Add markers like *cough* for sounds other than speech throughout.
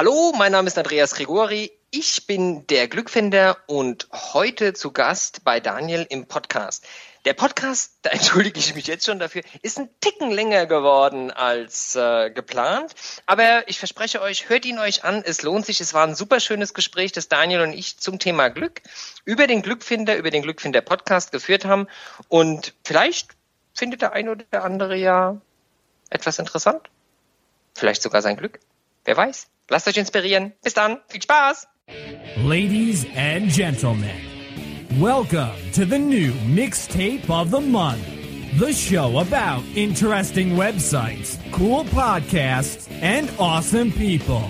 Hallo, mein Name ist Andreas Gregori. Ich bin der Glückfinder und heute zu Gast bei Daniel im Podcast. Der Podcast, *laughs* da entschuldige ich mich jetzt schon dafür, ist ein Ticken länger geworden als äh, geplant. Aber ich verspreche euch, hört ihn euch an. Es lohnt sich. Es war ein super schönes Gespräch, das Daniel und ich zum Thema Glück über den Glückfinder, über den Glückfinder Podcast geführt haben. Und vielleicht findet der eine oder der andere ja etwas interessant. Vielleicht sogar sein Glück. Wer weiß. Lasst euch inspirieren. Bis dann. Viel Spaß. Ladies and gentlemen, welcome to the new mixtape of the month. The show about interesting websites, cool podcasts, and awesome people.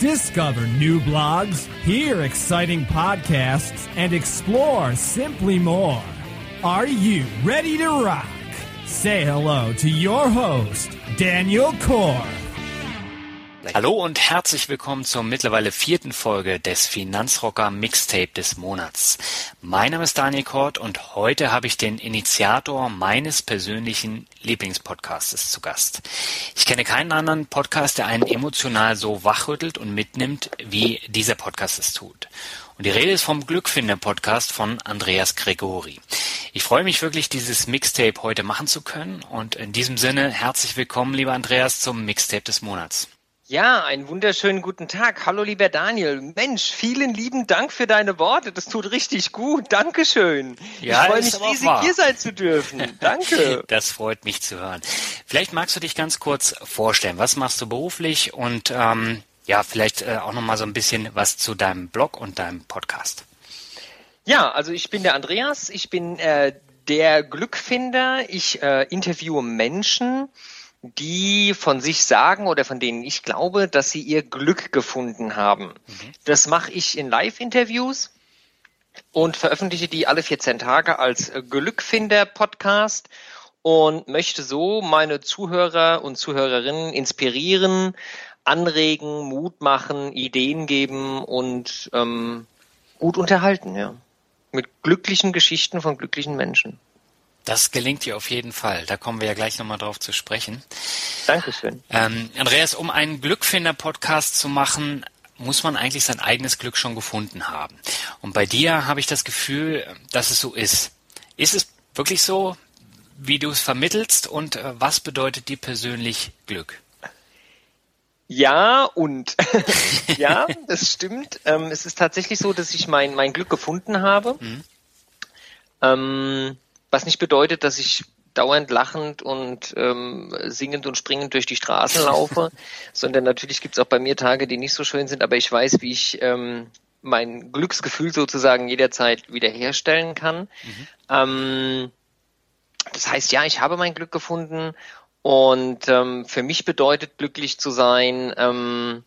Discover new blogs, hear exciting podcasts, and explore simply more. Are you ready to rock? Say hello to your host, Daniel Core. Hallo und herzlich willkommen zur mittlerweile vierten Folge des Finanzrocker Mixtape des Monats. Mein Name ist Daniel Kort und heute habe ich den Initiator meines persönlichen Lieblingspodcasts zu Gast. Ich kenne keinen anderen Podcast, der einen emotional so wachrüttelt und mitnimmt, wie dieser Podcast es tut. Und die Rede ist vom Glückfinder-Podcast von Andreas Gregori. Ich freue mich wirklich, dieses Mixtape heute machen zu können. Und in diesem Sinne herzlich willkommen, lieber Andreas, zum Mixtape des Monats. Ja, einen wunderschönen guten Tag. Hallo, lieber Daniel. Mensch, vielen lieben Dank für deine Worte. Das tut richtig gut. Dankeschön. Ja, ich freue mich riesig, hier sein zu dürfen. *laughs* Danke. Das freut mich zu hören. Vielleicht magst du dich ganz kurz vorstellen. Was machst du beruflich? Und ähm, ja, vielleicht äh, auch nochmal so ein bisschen was zu deinem Blog und deinem Podcast. Ja, also ich bin der Andreas. Ich bin äh, der Glückfinder. Ich äh, interviewe Menschen, die von sich sagen oder von denen ich glaube, dass sie ihr Glück gefunden haben. Mhm. Das mache ich in Live-Interviews und veröffentliche die alle 14 Tage als Glückfinder-Podcast und möchte so meine Zuhörer und Zuhörerinnen inspirieren, anregen, Mut machen, Ideen geben und ähm, gut unterhalten, ja. Mit glücklichen Geschichten von glücklichen Menschen. Das gelingt dir auf jeden Fall. Da kommen wir ja gleich nochmal drauf zu sprechen. Dankeschön. Ähm, Andreas, um einen Glückfinder-Podcast zu machen, muss man eigentlich sein eigenes Glück schon gefunden haben. Und bei dir habe ich das Gefühl, dass es so ist. Ist es wirklich so, wie du es vermittelst? Und äh, was bedeutet dir persönlich Glück? Ja und *laughs* ja, das stimmt. Ähm, es ist tatsächlich so, dass ich mein, mein Glück gefunden habe. Mhm. Ähm, was nicht bedeutet, dass ich dauernd lachend und ähm, singend und springend durch die Straßen laufe, *laughs* sondern natürlich gibt es auch bei mir Tage, die nicht so schön sind, aber ich weiß, wie ich ähm, mein Glücksgefühl sozusagen jederzeit wiederherstellen kann. Mhm. Ähm, das heißt, ja, ich habe mein Glück gefunden und ähm, für mich bedeutet glücklich zu sein, ähm,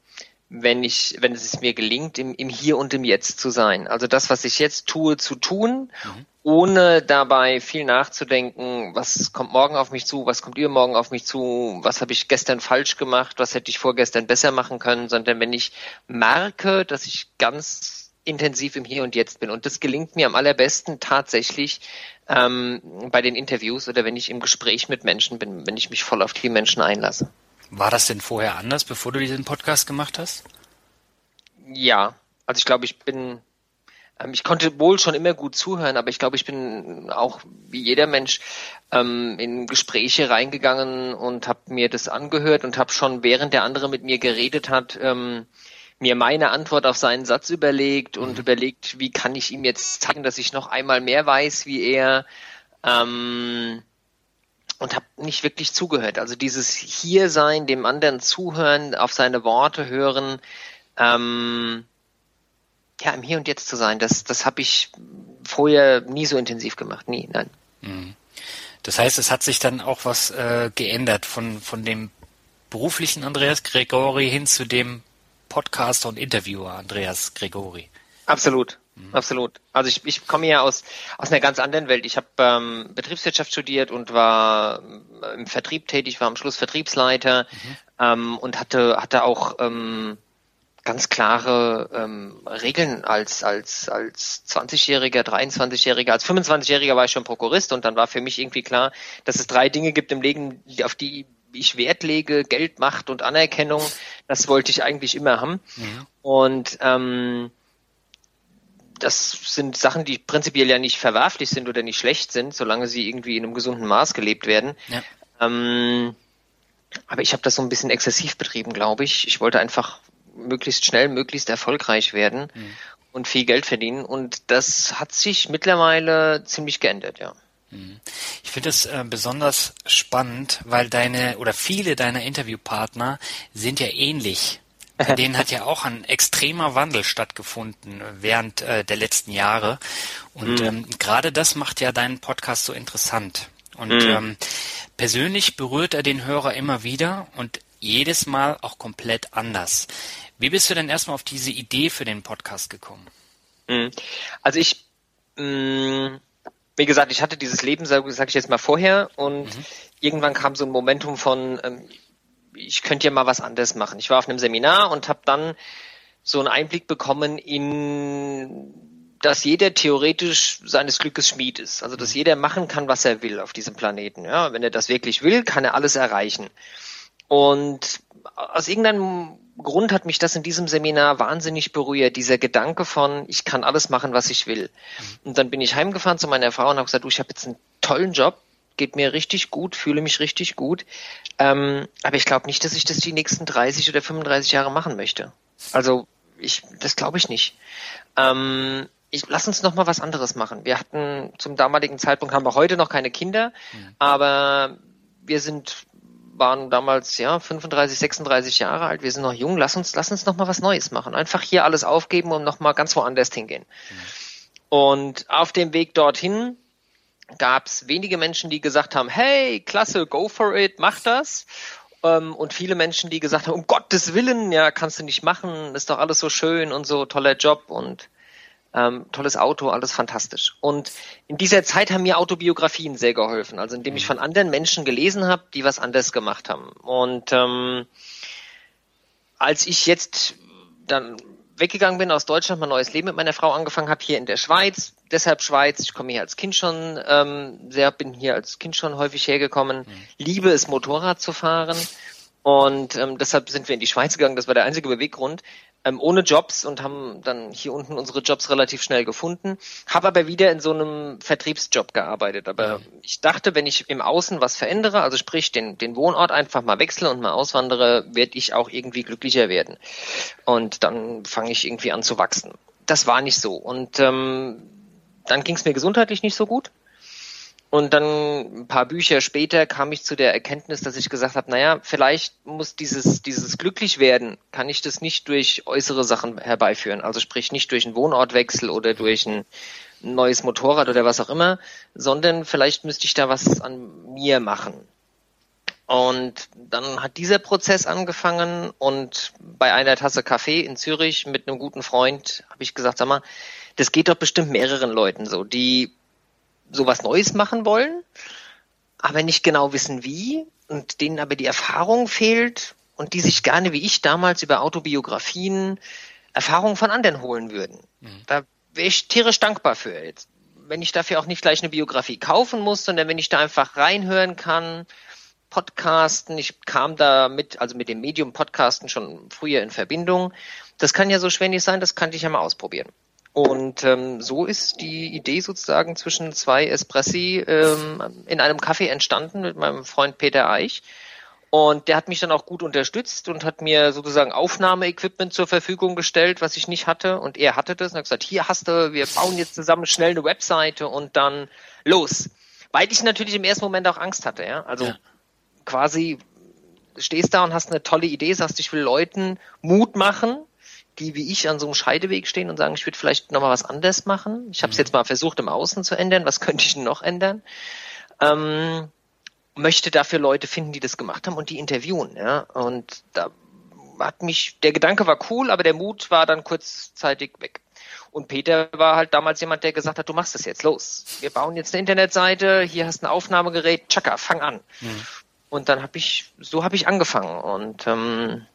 wenn ich, wenn es mir gelingt, im, im Hier und im Jetzt zu sein. Also das, was ich jetzt tue, zu tun, mhm. ohne dabei viel nachzudenken, was kommt morgen auf mich zu, was kommt übermorgen auf mich zu, was habe ich gestern falsch gemacht, was hätte ich vorgestern besser machen können, sondern wenn ich merke, dass ich ganz intensiv im Hier und Jetzt bin. Und das gelingt mir am allerbesten tatsächlich, ähm, bei den Interviews oder wenn ich im Gespräch mit Menschen bin, wenn ich mich voll auf die Menschen einlasse. War das denn vorher anders, bevor du diesen Podcast gemacht hast? Ja, also ich glaube, ich bin, ähm, ich konnte wohl schon immer gut zuhören, aber ich glaube, ich bin auch wie jeder Mensch ähm, in Gespräche reingegangen und habe mir das angehört und habe schon, während der andere mit mir geredet hat, ähm, mir meine Antwort auf seinen Satz überlegt und mhm. überlegt, wie kann ich ihm jetzt zeigen, dass ich noch einmal mehr weiß wie er. Ähm, und habe nicht wirklich zugehört. Also dieses hier sein, dem anderen zuhören, auf seine Worte hören, ähm, ja, im Hier und Jetzt zu sein, das, das habe ich vorher nie so intensiv gemacht, nie, nein. Mhm. Das heißt, es hat sich dann auch was äh, geändert von, von dem beruflichen Andreas Gregori hin zu dem Podcaster und Interviewer Andreas Gregori. Absolut, mhm. absolut. Also ich, ich komme ja aus aus einer ganz anderen Welt. Ich habe ähm, Betriebswirtschaft studiert und war äh, im Vertrieb tätig, war am Schluss Vertriebsleiter mhm. ähm, und hatte hatte auch ähm, ganz klare ähm, Regeln als als als 20-Jähriger, 23-Jähriger, als 25-Jähriger war ich schon Prokurist und dann war für mich irgendwie klar, dass es drei Dinge gibt im Leben, auf die ich Wert lege, Geld, Macht und Anerkennung, das wollte ich eigentlich immer haben. Mhm. Und ähm, das sind Sachen, die prinzipiell ja nicht verwerflich sind oder nicht schlecht sind, solange sie irgendwie in einem gesunden Maß gelebt werden. Ja. Ähm, aber ich habe das so ein bisschen exzessiv betrieben, glaube ich. Ich wollte einfach möglichst schnell, möglichst erfolgreich werden mhm. und viel Geld verdienen. Und das hat sich mittlerweile ziemlich geändert, ja. Mhm. Ich finde es äh, besonders spannend, weil deine oder viele deiner Interviewpartner sind ja ähnlich. Bei denen hat ja auch ein extremer Wandel stattgefunden während äh, der letzten Jahre. Und mhm. ähm, gerade das macht ja deinen Podcast so interessant. Und mhm. ähm, persönlich berührt er den Hörer immer wieder und jedes Mal auch komplett anders. Wie bist du denn erstmal auf diese Idee für den Podcast gekommen? Mhm. Also ich, mh, mm, wie gesagt, ich hatte dieses Leben, sage sag ich jetzt mal vorher, und mhm. irgendwann kam so ein Momentum von, ähm, ich könnte ja mal was anderes machen. Ich war auf einem Seminar und habe dann so einen Einblick bekommen in dass jeder theoretisch seines Glückes Schmied ist. Also dass mhm. jeder machen kann, was er will auf diesem Planeten. Ja, wenn er das wirklich will, kann er alles erreichen. Und aus irgendeinem Grund hat mich das in diesem Seminar wahnsinnig berührt, dieser Gedanke von, ich kann alles machen, was ich will. Mhm. Und dann bin ich heimgefahren zu meiner Frau und habe gesagt, du, ich habe jetzt einen tollen Job, geht mir richtig gut, fühle mich richtig gut. Ähm, aber ich glaube nicht, dass ich das die nächsten 30 oder 35 Jahre machen möchte. Also ich, das glaube ich nicht. Ähm, ich, lass uns noch mal was anderes machen. Wir hatten zum damaligen Zeitpunkt haben wir heute noch keine Kinder, mhm. aber wir sind waren damals ja 35, 36 Jahre alt. Wir sind noch jung. Lass uns, lass uns noch mal was Neues machen. Einfach hier alles aufgeben und noch mal ganz woanders hingehen. Mhm. Und auf dem Weg dorthin gab es wenige Menschen, die gesagt haben, hey, klasse, go for it, mach das. Ähm, und viele Menschen, die gesagt haben, um Gottes Willen, ja, kannst du nicht machen, ist doch alles so schön und so toller Job und ähm, tolles Auto, alles fantastisch. Und in dieser Zeit haben mir Autobiografien sehr geholfen, also indem ich mhm. von anderen Menschen gelesen habe, die was anders gemacht haben. Und ähm, als ich jetzt dann weggegangen bin aus Deutschland, mein neues Leben mit meiner Frau angefangen habe, hier in der Schweiz. Deshalb Schweiz. Ich komme hier als Kind schon ähm, sehr, bin hier als Kind schon häufig hergekommen. Mhm. Liebe es, Motorrad zu fahren. Und ähm, deshalb sind wir in die Schweiz gegangen. Das war der einzige Beweggrund ähm, ohne Jobs und haben dann hier unten unsere Jobs relativ schnell gefunden. Habe aber wieder in so einem Vertriebsjob gearbeitet. Aber mhm. ich dachte, wenn ich im Außen was verändere, also sprich den, den Wohnort einfach mal wechsle und mal auswandere, werde ich auch irgendwie glücklicher werden. Und dann fange ich irgendwie an zu wachsen. Das war nicht so. Und ähm, dann ging es mir gesundheitlich nicht so gut. Und dann ein paar Bücher später kam ich zu der Erkenntnis, dass ich gesagt habe, naja, vielleicht muss dieses, dieses Glücklichwerden, kann ich das nicht durch äußere Sachen herbeiführen. Also sprich nicht durch einen Wohnortwechsel oder durch ein neues Motorrad oder was auch immer, sondern vielleicht müsste ich da was an mir machen. Und dann hat dieser Prozess angefangen und bei einer Tasse Kaffee in Zürich mit einem guten Freund habe ich gesagt, sag mal, das geht doch bestimmt mehreren Leuten so, die sowas Neues machen wollen, aber nicht genau wissen wie und denen aber die Erfahrung fehlt und die sich gerne wie ich damals über Autobiografien Erfahrungen von anderen holen würden. Mhm. Da wäre ich tierisch dankbar für jetzt. Wenn ich dafür auch nicht gleich eine Biografie kaufen muss, sondern wenn ich da einfach reinhören kann, Podcasten, ich kam da mit, also mit dem Medium Podcasten schon früher in Verbindung. Das kann ja so schwer nicht sein, das kann ich ja mal ausprobieren. Und ähm, so ist die Idee sozusagen zwischen zwei Espressi ähm, in einem Kaffee entstanden mit meinem Freund Peter Eich. Und der hat mich dann auch gut unterstützt und hat mir sozusagen Aufnahmeequipment zur Verfügung gestellt, was ich nicht hatte. Und er hatte das und hat gesagt, hier hast du, wir bauen jetzt zusammen schnell eine Webseite und dann los. Weil ich natürlich im ersten Moment auch Angst hatte, ja. Also ja. quasi stehst da und hast eine tolle Idee, sagst, ich will Leuten Mut machen, die wie ich an so einem Scheideweg stehen und sagen, ich würde vielleicht nochmal was anderes machen. Ich habe es mhm. jetzt mal versucht im Außen zu ändern. Was *laughs* könnte ich noch ändern? Ähm, möchte dafür Leute finden, die das gemacht haben und die interviewen. Ja? Und da hat mich, der Gedanke war cool, aber der Mut war dann kurzzeitig weg. Und Peter war halt damals jemand, der gesagt hat, du machst das jetzt, los. Wir bauen jetzt eine Internetseite, hier hast ein Aufnahmegerät, tschakka, fang an. Mhm. Und dann habe ich, so habe ich angefangen. Und ähm,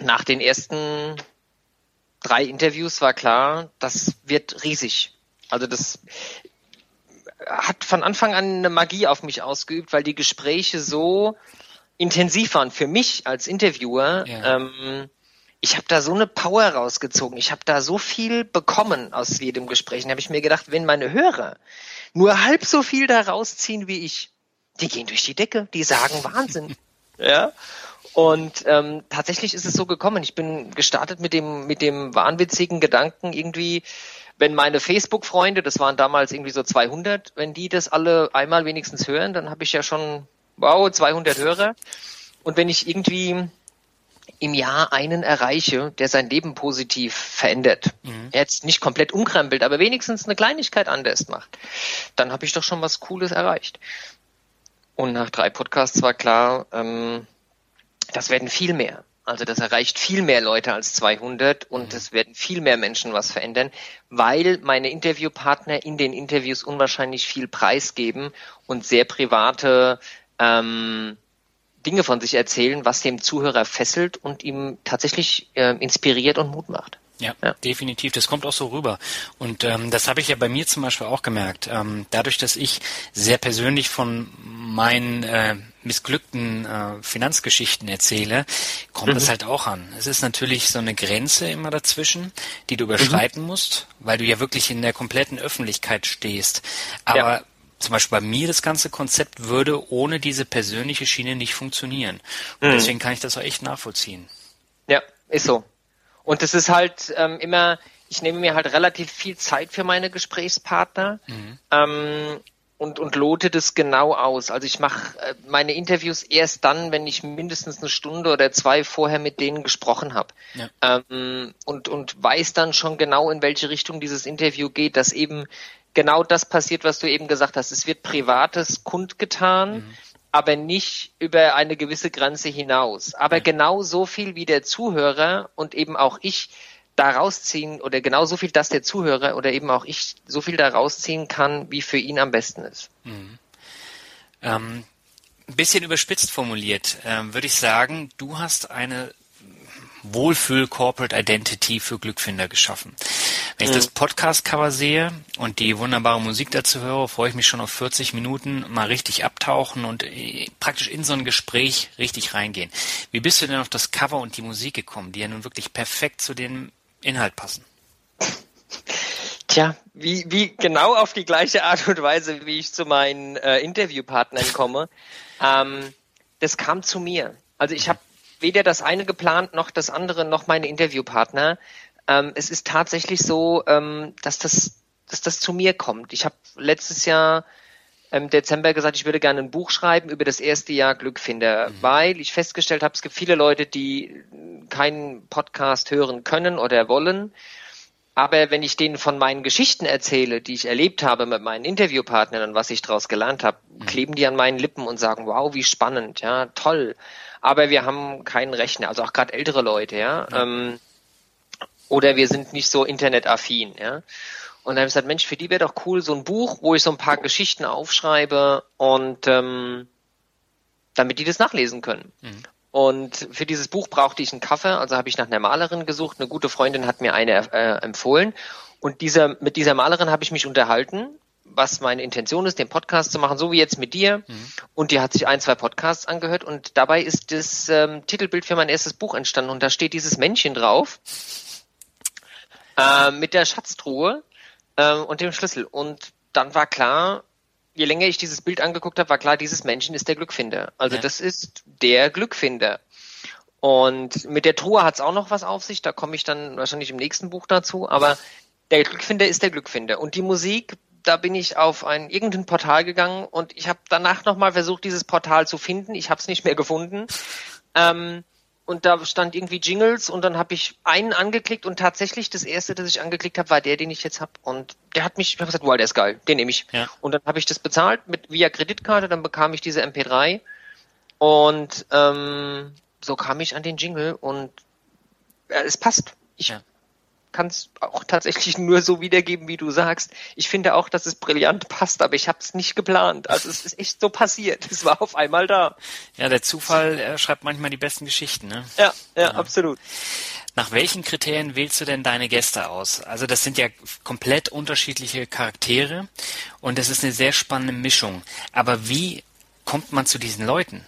nach den ersten drei Interviews war klar, das wird riesig. Also das hat von Anfang an eine Magie auf mich ausgeübt, weil die Gespräche so intensiv waren für mich als Interviewer. Ja. Ähm, ich habe da so eine Power rausgezogen. Ich habe da so viel bekommen aus jedem Gespräch. Da habe ich mir gedacht, wenn meine Hörer nur halb so viel da rausziehen wie ich, die gehen durch die Decke, die sagen Wahnsinn. *laughs* ja. Und ähm, tatsächlich ist es so gekommen. Ich bin gestartet mit dem mit dem wahnwitzigen Gedanken irgendwie, wenn meine Facebook-Freunde, das waren damals irgendwie so 200, wenn die das alle einmal wenigstens hören, dann habe ich ja schon wow 200 Hörer. Und wenn ich irgendwie im Jahr einen erreiche, der sein Leben positiv verändert, mhm. jetzt nicht komplett umkrempelt, aber wenigstens eine Kleinigkeit anders macht, dann habe ich doch schon was Cooles erreicht. Und nach drei Podcasts war klar, ähm, das werden viel mehr. Also das erreicht viel mehr Leute als 200 und mhm. es werden viel mehr Menschen was verändern, weil meine Interviewpartner in den Interviews unwahrscheinlich viel preisgeben und sehr private ähm, Dinge von sich erzählen, was dem Zuhörer fesselt und ihm tatsächlich äh, inspiriert und Mut macht. Ja, ja, definitiv. Das kommt auch so rüber. Und ähm, das habe ich ja bei mir zum Beispiel auch gemerkt. Ähm, dadurch, dass ich sehr persönlich von meinen äh, missglückten äh, Finanzgeschichten erzähle, kommt mhm. das halt auch an. Es ist natürlich so eine Grenze immer dazwischen, die du überschreiten mhm. musst, weil du ja wirklich in der kompletten Öffentlichkeit stehst. Aber ja zum Beispiel bei mir das ganze Konzept würde ohne diese persönliche Schiene nicht funktionieren. Und mhm. deswegen kann ich das auch echt nachvollziehen. Ja, ist so. Und es ist halt ähm, immer, ich nehme mir halt relativ viel Zeit für meine Gesprächspartner mhm. ähm, und, und lote das genau aus. Also ich mache äh, meine Interviews erst dann, wenn ich mindestens eine Stunde oder zwei vorher mit denen gesprochen habe. Ja. Ähm, und, und weiß dann schon genau, in welche Richtung dieses Interview geht, dass eben genau das passiert, was du eben gesagt hast. Es wird Privates kundgetan, mhm. aber nicht über eine gewisse Grenze hinaus. Aber mhm. genau so viel wie der Zuhörer und eben auch ich da rausziehen oder genau so viel, dass der Zuhörer oder eben auch ich so viel da rausziehen kann, wie für ihn am besten ist. Mhm. Ähm, ein bisschen überspitzt formuliert, äh, würde ich sagen, du hast eine Wohlfühl Corporate Identity für Glückfinder geschaffen. Wenn ich mhm. das Podcast-Cover sehe und die wunderbare Musik dazu höre, freue ich mich schon auf 40 Minuten mal richtig abtauchen und äh, praktisch in so ein Gespräch richtig reingehen. Wie bist du denn auf das Cover und die Musik gekommen, die ja nun wirklich perfekt zu dem Inhalt passen? Tja, wie, wie genau auf die gleiche Art und Weise, wie ich zu meinen äh, Interviewpartnern komme. Ähm, das kam zu mir. Also ich habe weder das eine geplant noch das andere noch meine Interviewpartner. Ähm, es ist tatsächlich so, ähm, dass das, dass das zu mir kommt. Ich habe letztes Jahr im Dezember gesagt, ich würde gerne ein Buch schreiben über das erste Jahr Glückfinder, mhm. weil ich festgestellt habe, es gibt viele Leute, die keinen Podcast hören können oder wollen. Aber wenn ich denen von meinen Geschichten erzähle, die ich erlebt habe mit meinen Interviewpartnern und was ich daraus gelernt habe, mhm. kleben die an meinen Lippen und sagen, wow, wie spannend, ja, toll. Aber wir haben keinen Rechner, also auch gerade ältere Leute, ja. ja. Ähm, oder wir sind nicht so internetaffin, ja. Und dann habe ich gesagt, Mensch, für die wäre doch cool, so ein Buch, wo ich so ein paar Geschichten aufschreibe und ähm, damit die das nachlesen können. Mhm. Und für dieses Buch brauchte ich einen Cover, also habe ich nach einer Malerin gesucht. Eine gute Freundin hat mir eine äh, empfohlen. Und dieser, mit dieser Malerin habe ich mich unterhalten, was meine Intention ist, den Podcast zu machen, so wie jetzt mit dir. Mhm. Und die hat sich ein, zwei Podcasts angehört und dabei ist das ähm, Titelbild für mein erstes Buch entstanden und da steht dieses Männchen drauf *laughs* äh, mit der Schatztruhe äh, und dem Schlüssel. Und dann war klar, je länger ich dieses Bild angeguckt habe, war klar, dieses Männchen ist der Glückfinder. Also ja. das ist der Glückfinder. Und mit der Truhe hat es auch noch was auf sich, da komme ich dann wahrscheinlich im nächsten Buch dazu, aber der Glückfinder ist der Glückfinder. Und die Musik, da bin ich auf ein irgendein Portal gegangen und ich habe danach nochmal versucht, dieses Portal zu finden. Ich habe es nicht mehr gefunden. Ähm, und da stand irgendwie Jingles und dann habe ich einen angeklickt und tatsächlich das erste, das ich angeklickt habe, war der, den ich jetzt habe und der hat mich, ich habe gesagt, wow, der ist geil, den nehme ich. Ja. Und dann habe ich das bezahlt mit via Kreditkarte, dann bekam ich diese MP3 und ähm, so kam ich an den Jingle und äh, es passt. Ich ja kann es auch tatsächlich nur so wiedergeben, wie du sagst. Ich finde auch, dass es brillant passt, aber ich habe es nicht geplant. Also es ist echt so passiert. Es war auf einmal da. Ja, der Zufall äh, schreibt manchmal die besten Geschichten. Ne? Ja, ja, ja, absolut. Nach welchen Kriterien wählst du denn deine Gäste aus? Also das sind ja komplett unterschiedliche Charaktere und das ist eine sehr spannende Mischung. Aber wie kommt man zu diesen Leuten?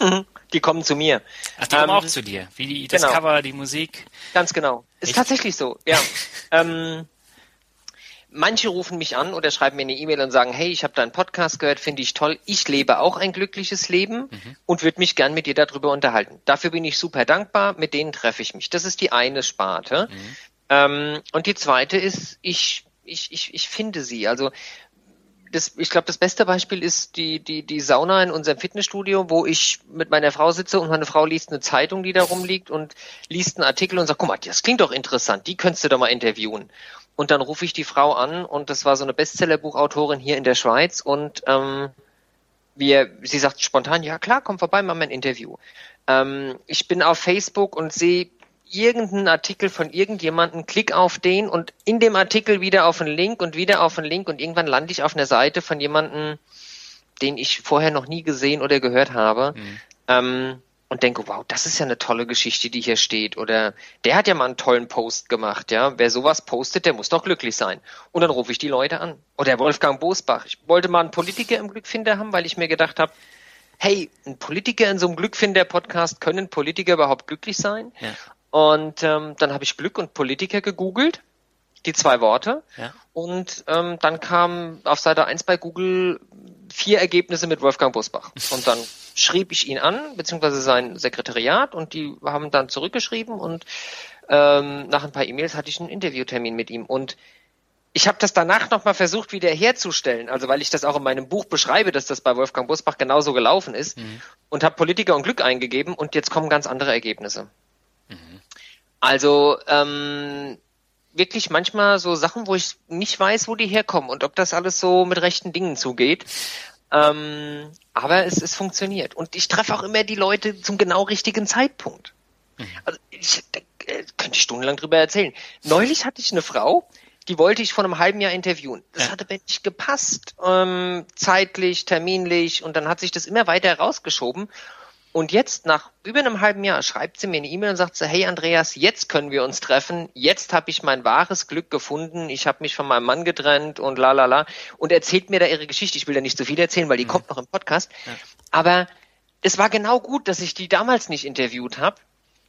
Mhm. Die kommen zu mir. Ach, die ähm, kommen auch zu dir. Wie die, das genau. Cover, die Musik. Ganz genau. Ist Echt? tatsächlich so, ja. *laughs* ähm, Manche rufen mich an oder schreiben mir eine E-Mail und sagen, hey, ich habe deinen Podcast gehört, finde ich toll. Ich lebe auch ein glückliches Leben mhm. und würde mich gern mit dir darüber unterhalten. Dafür bin ich super dankbar, mit denen treffe ich mich. Das ist die eine Sparte. Mhm. Ähm, und die zweite ist, ich, ich, ich, ich finde sie. Also das, ich glaube, das beste Beispiel ist die, die, die Sauna in unserem Fitnessstudio, wo ich mit meiner Frau sitze und meine Frau liest eine Zeitung, die da rumliegt und liest einen Artikel und sagt, guck mal, das klingt doch interessant, die könntest du doch mal interviewen. Und dann rufe ich die Frau an und das war so eine Bestsellerbuchautorin hier in der Schweiz und ähm, wir, sie sagt spontan, ja klar, komm vorbei, mach mal ein Interview. Ähm, ich bin auf Facebook und sehe irgendeinen Artikel von irgendjemandem, klick auf den und in dem Artikel wieder auf einen Link und wieder auf einen Link und irgendwann lande ich auf einer Seite von jemandem, den ich vorher noch nie gesehen oder gehört habe. Mhm. Ähm, und denke, wow, das ist ja eine tolle Geschichte, die hier steht. Oder der hat ja mal einen tollen Post gemacht, ja. Wer sowas postet, der muss doch glücklich sein. Und dann rufe ich die Leute an. Oder Wolfgang Bosbach. Ich wollte mal einen Politiker im Glückfinder haben, weil ich mir gedacht habe, hey, ein Politiker in so einem Glückfinder-Podcast, können Politiker überhaupt glücklich sein? Ja. Und ähm, dann habe ich Glück und Politiker gegoogelt, die zwei Worte. Ja. Und ähm, dann kam auf Seite 1 bei Google vier Ergebnisse mit Wolfgang Bosbach. Und dann schrieb ich ihn an, beziehungsweise sein Sekretariat und die haben dann zurückgeschrieben und ähm, nach ein paar E-Mails hatte ich einen Interviewtermin mit ihm und ich habe das danach nochmal versucht wieder herzustellen, also weil ich das auch in meinem Buch beschreibe, dass das bei Wolfgang Busbach genauso gelaufen ist mhm. und habe Politiker und Glück eingegeben und jetzt kommen ganz andere Ergebnisse. Mhm. Also ähm, wirklich manchmal so Sachen, wo ich nicht weiß, wo die herkommen und ob das alles so mit rechten Dingen zugeht. Ähm, aber es, es funktioniert. Und ich treffe auch immer die Leute zum genau richtigen Zeitpunkt. Mhm. Also ich, da äh, könnte ich stundenlang drüber erzählen. Neulich hatte ich eine Frau, die wollte ich vor einem halben Jahr interviewen. Das ja. hatte aber nicht gepasst, ähm, zeitlich, terminlich, und dann hat sich das immer weiter rausgeschoben. Und jetzt, nach über einem halben Jahr, schreibt sie mir eine E-Mail und sagt so, hey Andreas, jetzt können wir uns treffen, jetzt habe ich mein wahres Glück gefunden, ich habe mich von meinem Mann getrennt und la la la. Und erzählt mir da ihre Geschichte. Ich will da nicht so viel erzählen, weil die mhm. kommt noch im Podcast. Ja. Aber es war genau gut, dass ich die damals nicht interviewt habe,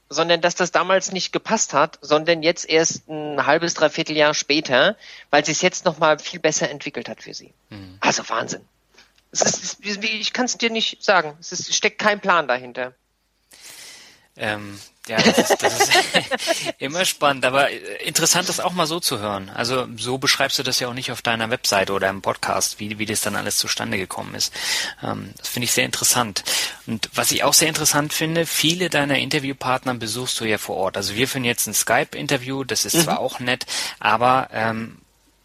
sondern dass das damals nicht gepasst hat, sondern jetzt erst ein halbes, dreiviertel Jahr später, weil sie es jetzt nochmal viel besser entwickelt hat für sie. Mhm. Also Wahnsinn. Ist, ich kann es dir nicht sagen. Es ist, steckt kein Plan dahinter. Ähm, ja, das ist, das ist *laughs* immer spannend, aber äh, interessant, das auch mal so zu hören. Also so beschreibst du das ja auch nicht auf deiner Webseite oder im Podcast, wie, wie das dann alles zustande gekommen ist. Ähm, das finde ich sehr interessant. Und was ich auch sehr interessant finde, viele deiner Interviewpartner besuchst du ja vor Ort. Also wir führen jetzt ein Skype-Interview, das ist mhm. zwar auch nett, aber ähm,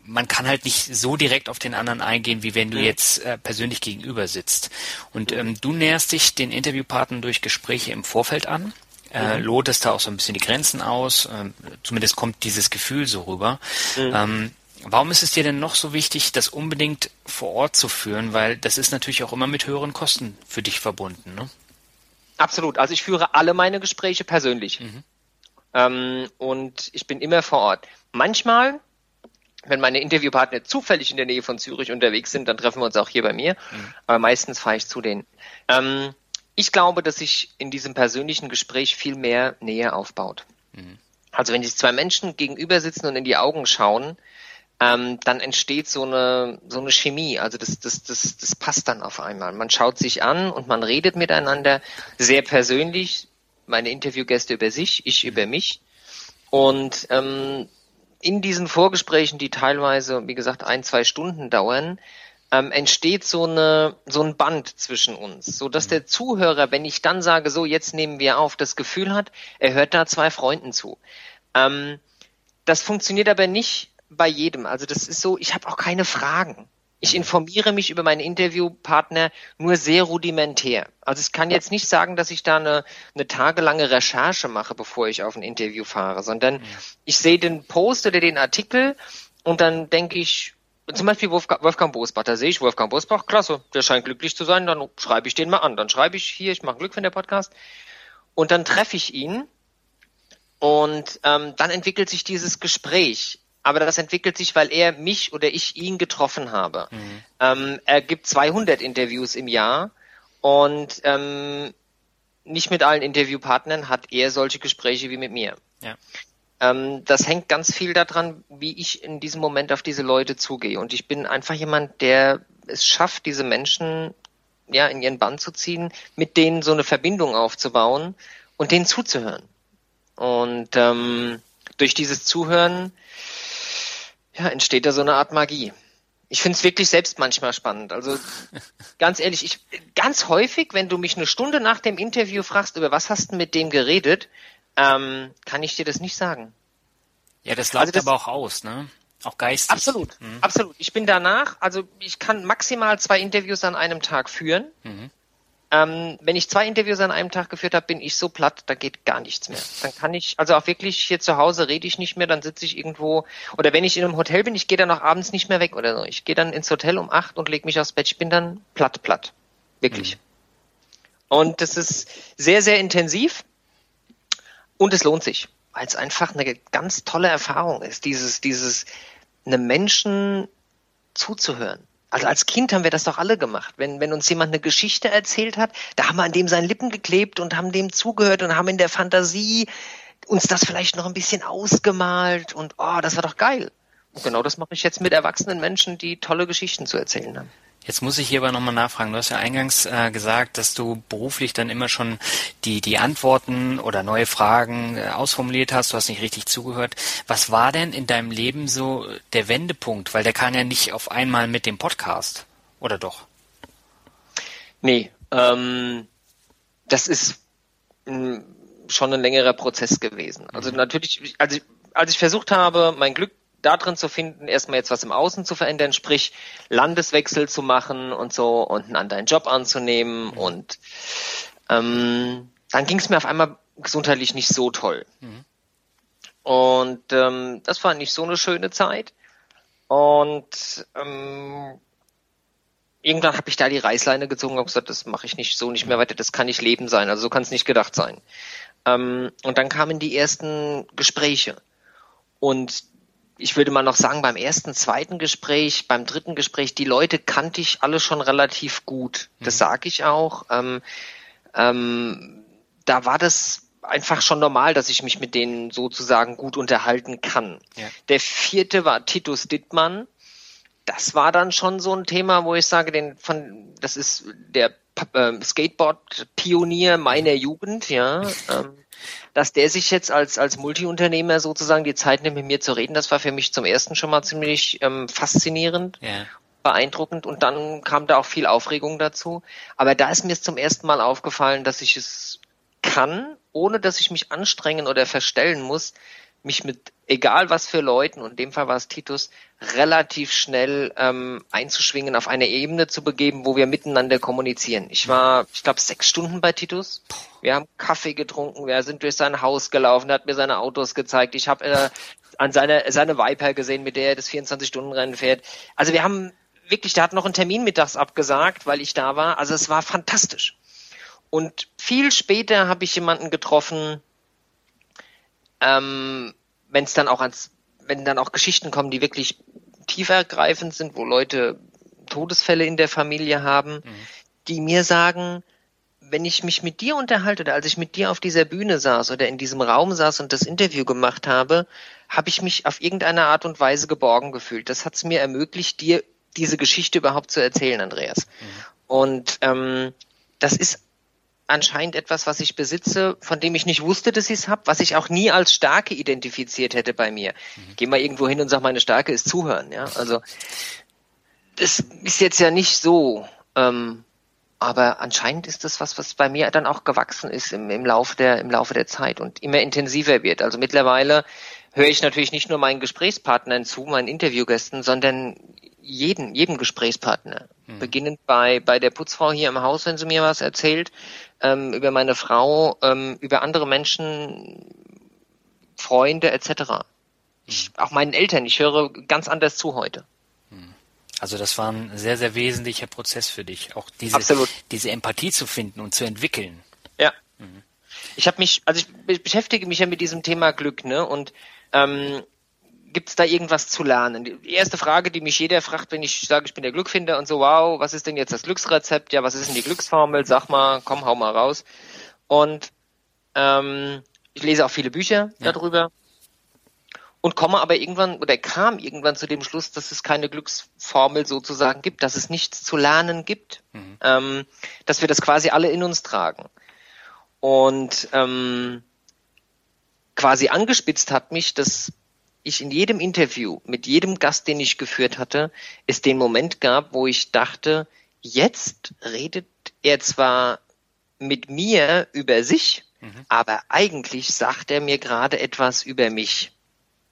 man kann halt nicht so direkt auf den anderen eingehen, wie wenn du jetzt äh, persönlich gegenüber sitzt. Und ähm, du näherst dich den Interviewpartnern durch Gespräche im Vorfeld an. Äh, mhm. lotest da auch so ein bisschen die Grenzen aus. Ähm, zumindest kommt dieses Gefühl so rüber. Mhm. Ähm, warum ist es dir denn noch so wichtig, das unbedingt vor Ort zu führen? Weil das ist natürlich auch immer mit höheren Kosten für dich verbunden. Ne? Absolut. Also ich führe alle meine Gespräche persönlich. Mhm. Ähm, und ich bin immer vor Ort. Manchmal wenn meine Interviewpartner zufällig in der Nähe von Zürich unterwegs sind, dann treffen wir uns auch hier bei mir. Mhm. Aber meistens fahre ich zu denen. Ähm, ich glaube, dass sich in diesem persönlichen Gespräch viel mehr Nähe aufbaut. Mhm. Also wenn sich zwei Menschen gegenüber sitzen und in die Augen schauen, ähm, dann entsteht so eine so eine Chemie. Also das das das das passt dann auf einmal. Man schaut sich an und man redet miteinander sehr persönlich. Meine Interviewgäste über sich, ich über mich. Und ähm, in diesen Vorgesprächen, die teilweise, wie gesagt, ein, zwei Stunden dauern, ähm, entsteht so eine so ein Band zwischen uns, so dass der Zuhörer, wenn ich dann sage, so jetzt nehmen wir auf, das Gefühl hat, er hört da zwei Freunden zu. Ähm, das funktioniert aber nicht bei jedem. Also das ist so, ich habe auch keine Fragen. Ich informiere mich über meinen Interviewpartner nur sehr rudimentär. Also ich kann jetzt nicht sagen, dass ich da eine, eine tagelange Recherche mache, bevor ich auf ein Interview fahre, sondern ich sehe den Post oder den Artikel und dann denke ich, zum Beispiel Wolfgang, Wolfgang Bosbach, da sehe ich Wolfgang Bosbach, klasse, der scheint glücklich zu sein, dann schreibe ich den mal an. Dann schreibe ich hier, ich mache Glück für den Podcast und dann treffe ich ihn und ähm, dann entwickelt sich dieses Gespräch aber das entwickelt sich, weil er mich oder ich ihn getroffen habe. Mhm. Ähm, er gibt 200 Interviews im Jahr und ähm, nicht mit allen Interviewpartnern hat er solche Gespräche wie mit mir. Ja. Ähm, das hängt ganz viel daran, wie ich in diesem Moment auf diese Leute zugehe. Und ich bin einfach jemand, der es schafft, diese Menschen ja in ihren Bann zu ziehen, mit denen so eine Verbindung aufzubauen und denen zuzuhören. Und ähm, durch dieses Zuhören ja, entsteht da so eine Art Magie. Ich finde es wirklich selbst manchmal spannend. Also *laughs* ganz ehrlich, ich ganz häufig, wenn du mich eine Stunde nach dem Interview fragst, über was hast du mit dem geredet, ähm, kann ich dir das nicht sagen. Ja, das läuft also aber auch aus, ne? Auch geistig. Absolut, mhm. absolut. Ich bin danach, also ich kann maximal zwei Interviews an einem Tag führen. Mhm. Ähm, wenn ich zwei Interviews an einem Tag geführt habe, bin ich so platt, da geht gar nichts mehr. Dann kann ich, also auch wirklich hier zu Hause rede ich nicht mehr, dann sitze ich irgendwo, oder wenn ich in einem Hotel bin, ich gehe dann auch abends nicht mehr weg oder so. Ich gehe dann ins Hotel um acht und lege mich aufs Bett. Ich bin dann platt, platt. Wirklich. Mhm. Und das ist sehr, sehr intensiv und es lohnt sich, weil es einfach eine ganz tolle Erfahrung ist, dieses, dieses, einem Menschen zuzuhören also als Kind haben wir das doch alle gemacht. Wenn, wenn uns jemand eine Geschichte erzählt hat, da haben wir an dem seinen Lippen geklebt und haben dem zugehört und haben in der Fantasie uns das vielleicht noch ein bisschen ausgemalt und oh, das war doch geil. Und genau das mache ich jetzt mit erwachsenen Menschen, die tolle Geschichten zu erzählen haben. Jetzt muss ich hier aber nochmal nachfragen. Du hast ja eingangs äh, gesagt, dass du beruflich dann immer schon die, die Antworten oder neue Fragen äh, ausformuliert hast. Du hast nicht richtig zugehört. Was war denn in deinem Leben so der Wendepunkt? Weil der kam ja nicht auf einmal mit dem Podcast. Oder doch? Nee, ähm, das ist mh, schon ein längerer Prozess gewesen. Also mhm. natürlich, als ich, als ich versucht habe, mein Glück darin zu finden, erstmal jetzt was im Außen zu verändern, sprich Landeswechsel zu machen und so und einen anderen Job anzunehmen mhm. und ähm, dann ging es mir auf einmal gesundheitlich nicht so toll. Mhm. Und ähm, das war nicht so eine schöne Zeit. Und ähm, irgendwann habe ich da die Reißleine gezogen und gesagt, das mache ich nicht so nicht mehr weiter, das kann nicht Leben sein, also so kann es nicht gedacht sein. Ähm, und dann kamen die ersten Gespräche. Und ich würde mal noch sagen, beim ersten, zweiten Gespräch, beim dritten Gespräch, die Leute kannte ich alle schon relativ gut. Das mhm. sage ich auch. Ähm, ähm, da war das einfach schon normal, dass ich mich mit denen sozusagen gut unterhalten kann. Ja. Der vierte war Titus Dittmann. Das war dann schon so ein Thema, wo ich sage, den von, das ist der äh, Skateboard-Pionier meiner Jugend, ja. *laughs* Ähm, dass der sich jetzt als, als Multiunternehmer sozusagen die Zeit nimmt, mit mir zu reden, das war für mich zum ersten schon mal ziemlich ähm, faszinierend. Ja. beeindruckend und dann kam da auch viel Aufregung dazu. Aber da ist mir es zum ersten Mal aufgefallen, dass ich es kann, ohne dass ich mich anstrengen oder verstellen muss, mich mit egal was für Leuten, und in dem Fall war es Titus, relativ schnell ähm, einzuschwingen, auf eine Ebene zu begeben, wo wir miteinander kommunizieren. Ich war, ich glaube, sechs Stunden bei Titus. Wir haben Kaffee getrunken, wir sind durch sein Haus gelaufen, er hat mir seine Autos gezeigt. Ich habe äh, an seine, seine Viper gesehen, mit der er das 24-Stunden-Rennen fährt. Also wir haben wirklich, der hat noch einen Termin mittags abgesagt, weil ich da war. Also es war fantastisch. Und viel später habe ich jemanden getroffen, ähm, wenn es dann auch ans, wenn dann auch Geschichten kommen, die wirklich tiefergreifend sind, wo Leute Todesfälle in der Familie haben, mhm. die mir sagen, wenn ich mich mit dir unterhalte oder als ich mit dir auf dieser Bühne saß oder in diesem Raum saß und das Interview gemacht habe, habe ich mich auf irgendeine Art und Weise geborgen gefühlt. Das hat es mir ermöglicht, dir diese Geschichte überhaupt zu erzählen, Andreas. Mhm. Und ähm, das ist anscheinend etwas, was ich besitze, von dem ich nicht wusste, dass ich es habe, was ich auch nie als Stärke identifiziert hätte bei mir. Mhm. Geh mal irgendwo hin und sag, meine Stärke ist Zuhören. Ja, also das ist jetzt ja nicht so, ähm, aber anscheinend ist das was, was bei mir dann auch gewachsen ist im, im Laufe der im Laufe der Zeit und immer intensiver wird. Also mittlerweile höre ich natürlich nicht nur meinen Gesprächspartnern zu, meinen Interviewgästen, sondern jeden, jedem Gesprächspartner. Hm. Beginnend bei, bei der Putzfrau hier im Haus, wenn sie mir was erzählt, ähm, über meine Frau, ähm, über andere Menschen, Freunde etc. Ich, hm. auch meinen Eltern, ich höre ganz anders zu heute. Hm. Also das war ein sehr, sehr wesentlicher Prozess für dich, auch diese, Absolut. diese Empathie zu finden und zu entwickeln. Ja. Mhm. Ich habe mich, also ich beschäftige mich ja mit diesem Thema Glück, ne? Und ähm, gibt es da irgendwas zu lernen? Die erste Frage, die mich jeder fragt, wenn ich sage, ich bin der Glückfinder und so, wow, was ist denn jetzt das Glücksrezept? Ja, was ist denn die Glücksformel? Sag mal, komm, hau mal raus. Und ähm, ich lese auch viele Bücher ja. darüber und komme aber irgendwann oder kam irgendwann zu dem Schluss, dass es keine Glücksformel sozusagen gibt, dass es nichts zu lernen gibt, mhm. ähm, dass wir das quasi alle in uns tragen. Und ähm, quasi angespitzt hat mich, dass ich in jedem Interview mit jedem Gast, den ich geführt hatte, es den Moment gab, wo ich dachte, jetzt redet er zwar mit mir über sich, mhm. aber eigentlich sagt er mir gerade etwas über mich.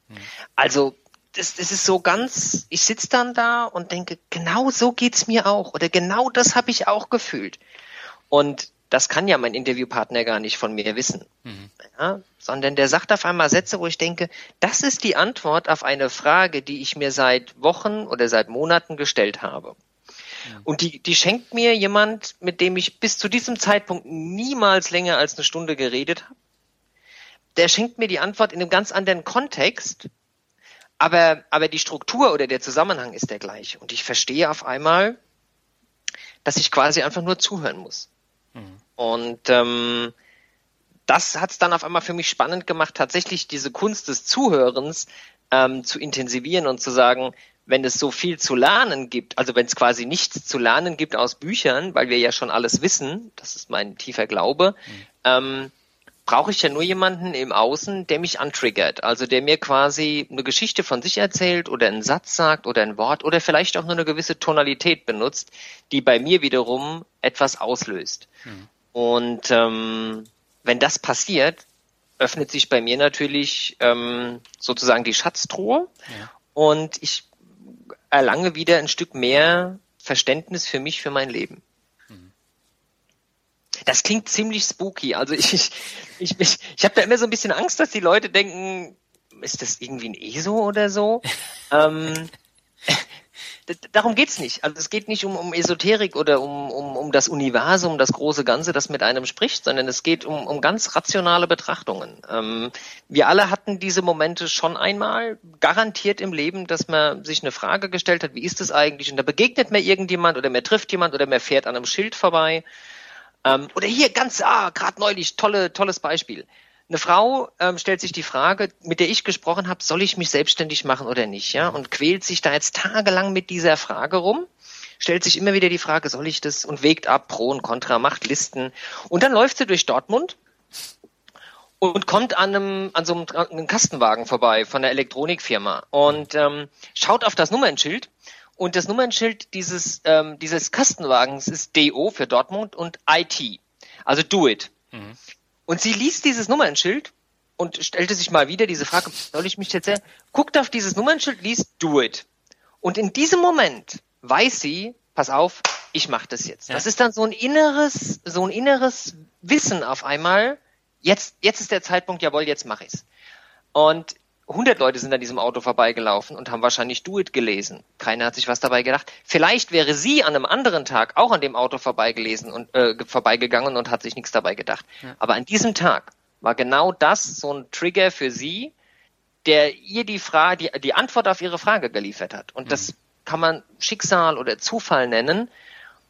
Mhm. Also das, das ist so ganz, ich sitze dann da und denke, genau so geht's mir auch oder genau das habe ich auch gefühlt. Und das kann ja mein Interviewpartner gar nicht von mir wissen. Mhm. Ja, sondern der sagt auf einmal Sätze, wo ich denke, das ist die Antwort auf eine Frage, die ich mir seit Wochen oder seit Monaten gestellt habe. Mhm. Und die, die schenkt mir jemand, mit dem ich bis zu diesem Zeitpunkt niemals länger als eine Stunde geredet habe. Der schenkt mir die Antwort in einem ganz anderen Kontext, aber, aber die Struktur oder der Zusammenhang ist der gleiche. Und ich verstehe auf einmal, dass ich quasi einfach nur zuhören muss. Mhm. Und ähm, das hat es dann auf einmal für mich spannend gemacht, tatsächlich diese Kunst des Zuhörens ähm, zu intensivieren und zu sagen, wenn es so viel zu lernen gibt, also wenn es quasi nichts zu lernen gibt aus Büchern, weil wir ja schon alles wissen, das ist mein tiefer Glaube, mhm. ähm, brauche ich ja nur jemanden im Außen, der mich antriggert, also der mir quasi eine Geschichte von sich erzählt oder einen Satz sagt oder ein Wort oder vielleicht auch nur eine gewisse Tonalität benutzt, die bei mir wiederum etwas auslöst. Mhm. Und ähm, wenn das passiert, öffnet sich bei mir natürlich ähm, sozusagen die Schatztruhe ja. und ich erlange wieder ein Stück mehr Verständnis für mich, für mein Leben. Mhm. Das klingt ziemlich spooky. Also ich, ich, ich, ich, ich habe da immer so ein bisschen Angst, dass die Leute denken, ist das irgendwie ein ESO oder so? *laughs* ähm, darum geht's nicht. Also es geht nicht um, um Esoterik oder um, um, um das Universum, das große Ganze, das mit einem spricht, sondern es geht um, um ganz rationale Betrachtungen. Ähm, wir alle hatten diese Momente schon einmal, garantiert im Leben, dass man sich eine Frage gestellt hat, wie ist es eigentlich? Und da begegnet mir irgendjemand oder mir trifft jemand oder mir fährt an einem Schild vorbei. Ähm, oder hier ganz, ah, gerade neulich, tolle, tolles Beispiel. Eine Frau ähm, stellt sich die Frage, mit der ich gesprochen habe, soll ich mich selbstständig machen oder nicht, ja? Und quält sich da jetzt tagelang mit dieser Frage rum, stellt sich immer wieder die Frage, soll ich das und wägt ab, Pro und Contra, macht Listen. Und dann läuft sie durch Dortmund und kommt an einem, an so einem, Kastenwagen vorbei von der Elektronikfirma und ähm, schaut auf das Nummernschild und das Nummernschild dieses, ähm, dieses Kastenwagens ist DO für Dortmund und IT, also Do It. Mhm. Und sie liest dieses Nummernschild und stellte sich mal wieder diese Frage, *laughs* soll ich mich jetzt, sehr, guckt auf dieses Nummernschild, liest do it. Und in diesem Moment weiß sie, pass auf, ich mache das jetzt. Ja. Das ist dann so ein inneres, so ein inneres Wissen auf einmal, jetzt, jetzt ist der Zeitpunkt, jawohl, jetzt mache ich's. Und 100 Leute sind an diesem Auto vorbeigelaufen und haben wahrscheinlich Do It gelesen. Keiner hat sich was dabei gedacht. Vielleicht wäre sie an einem anderen Tag auch an dem Auto vorbeigelesen und äh, vorbeigegangen und hat sich nichts dabei gedacht. Ja. Aber an diesem Tag war genau das so ein Trigger für sie, der ihr die Frage, die, die Antwort auf ihre Frage geliefert hat. Und mhm. das kann man Schicksal oder Zufall nennen.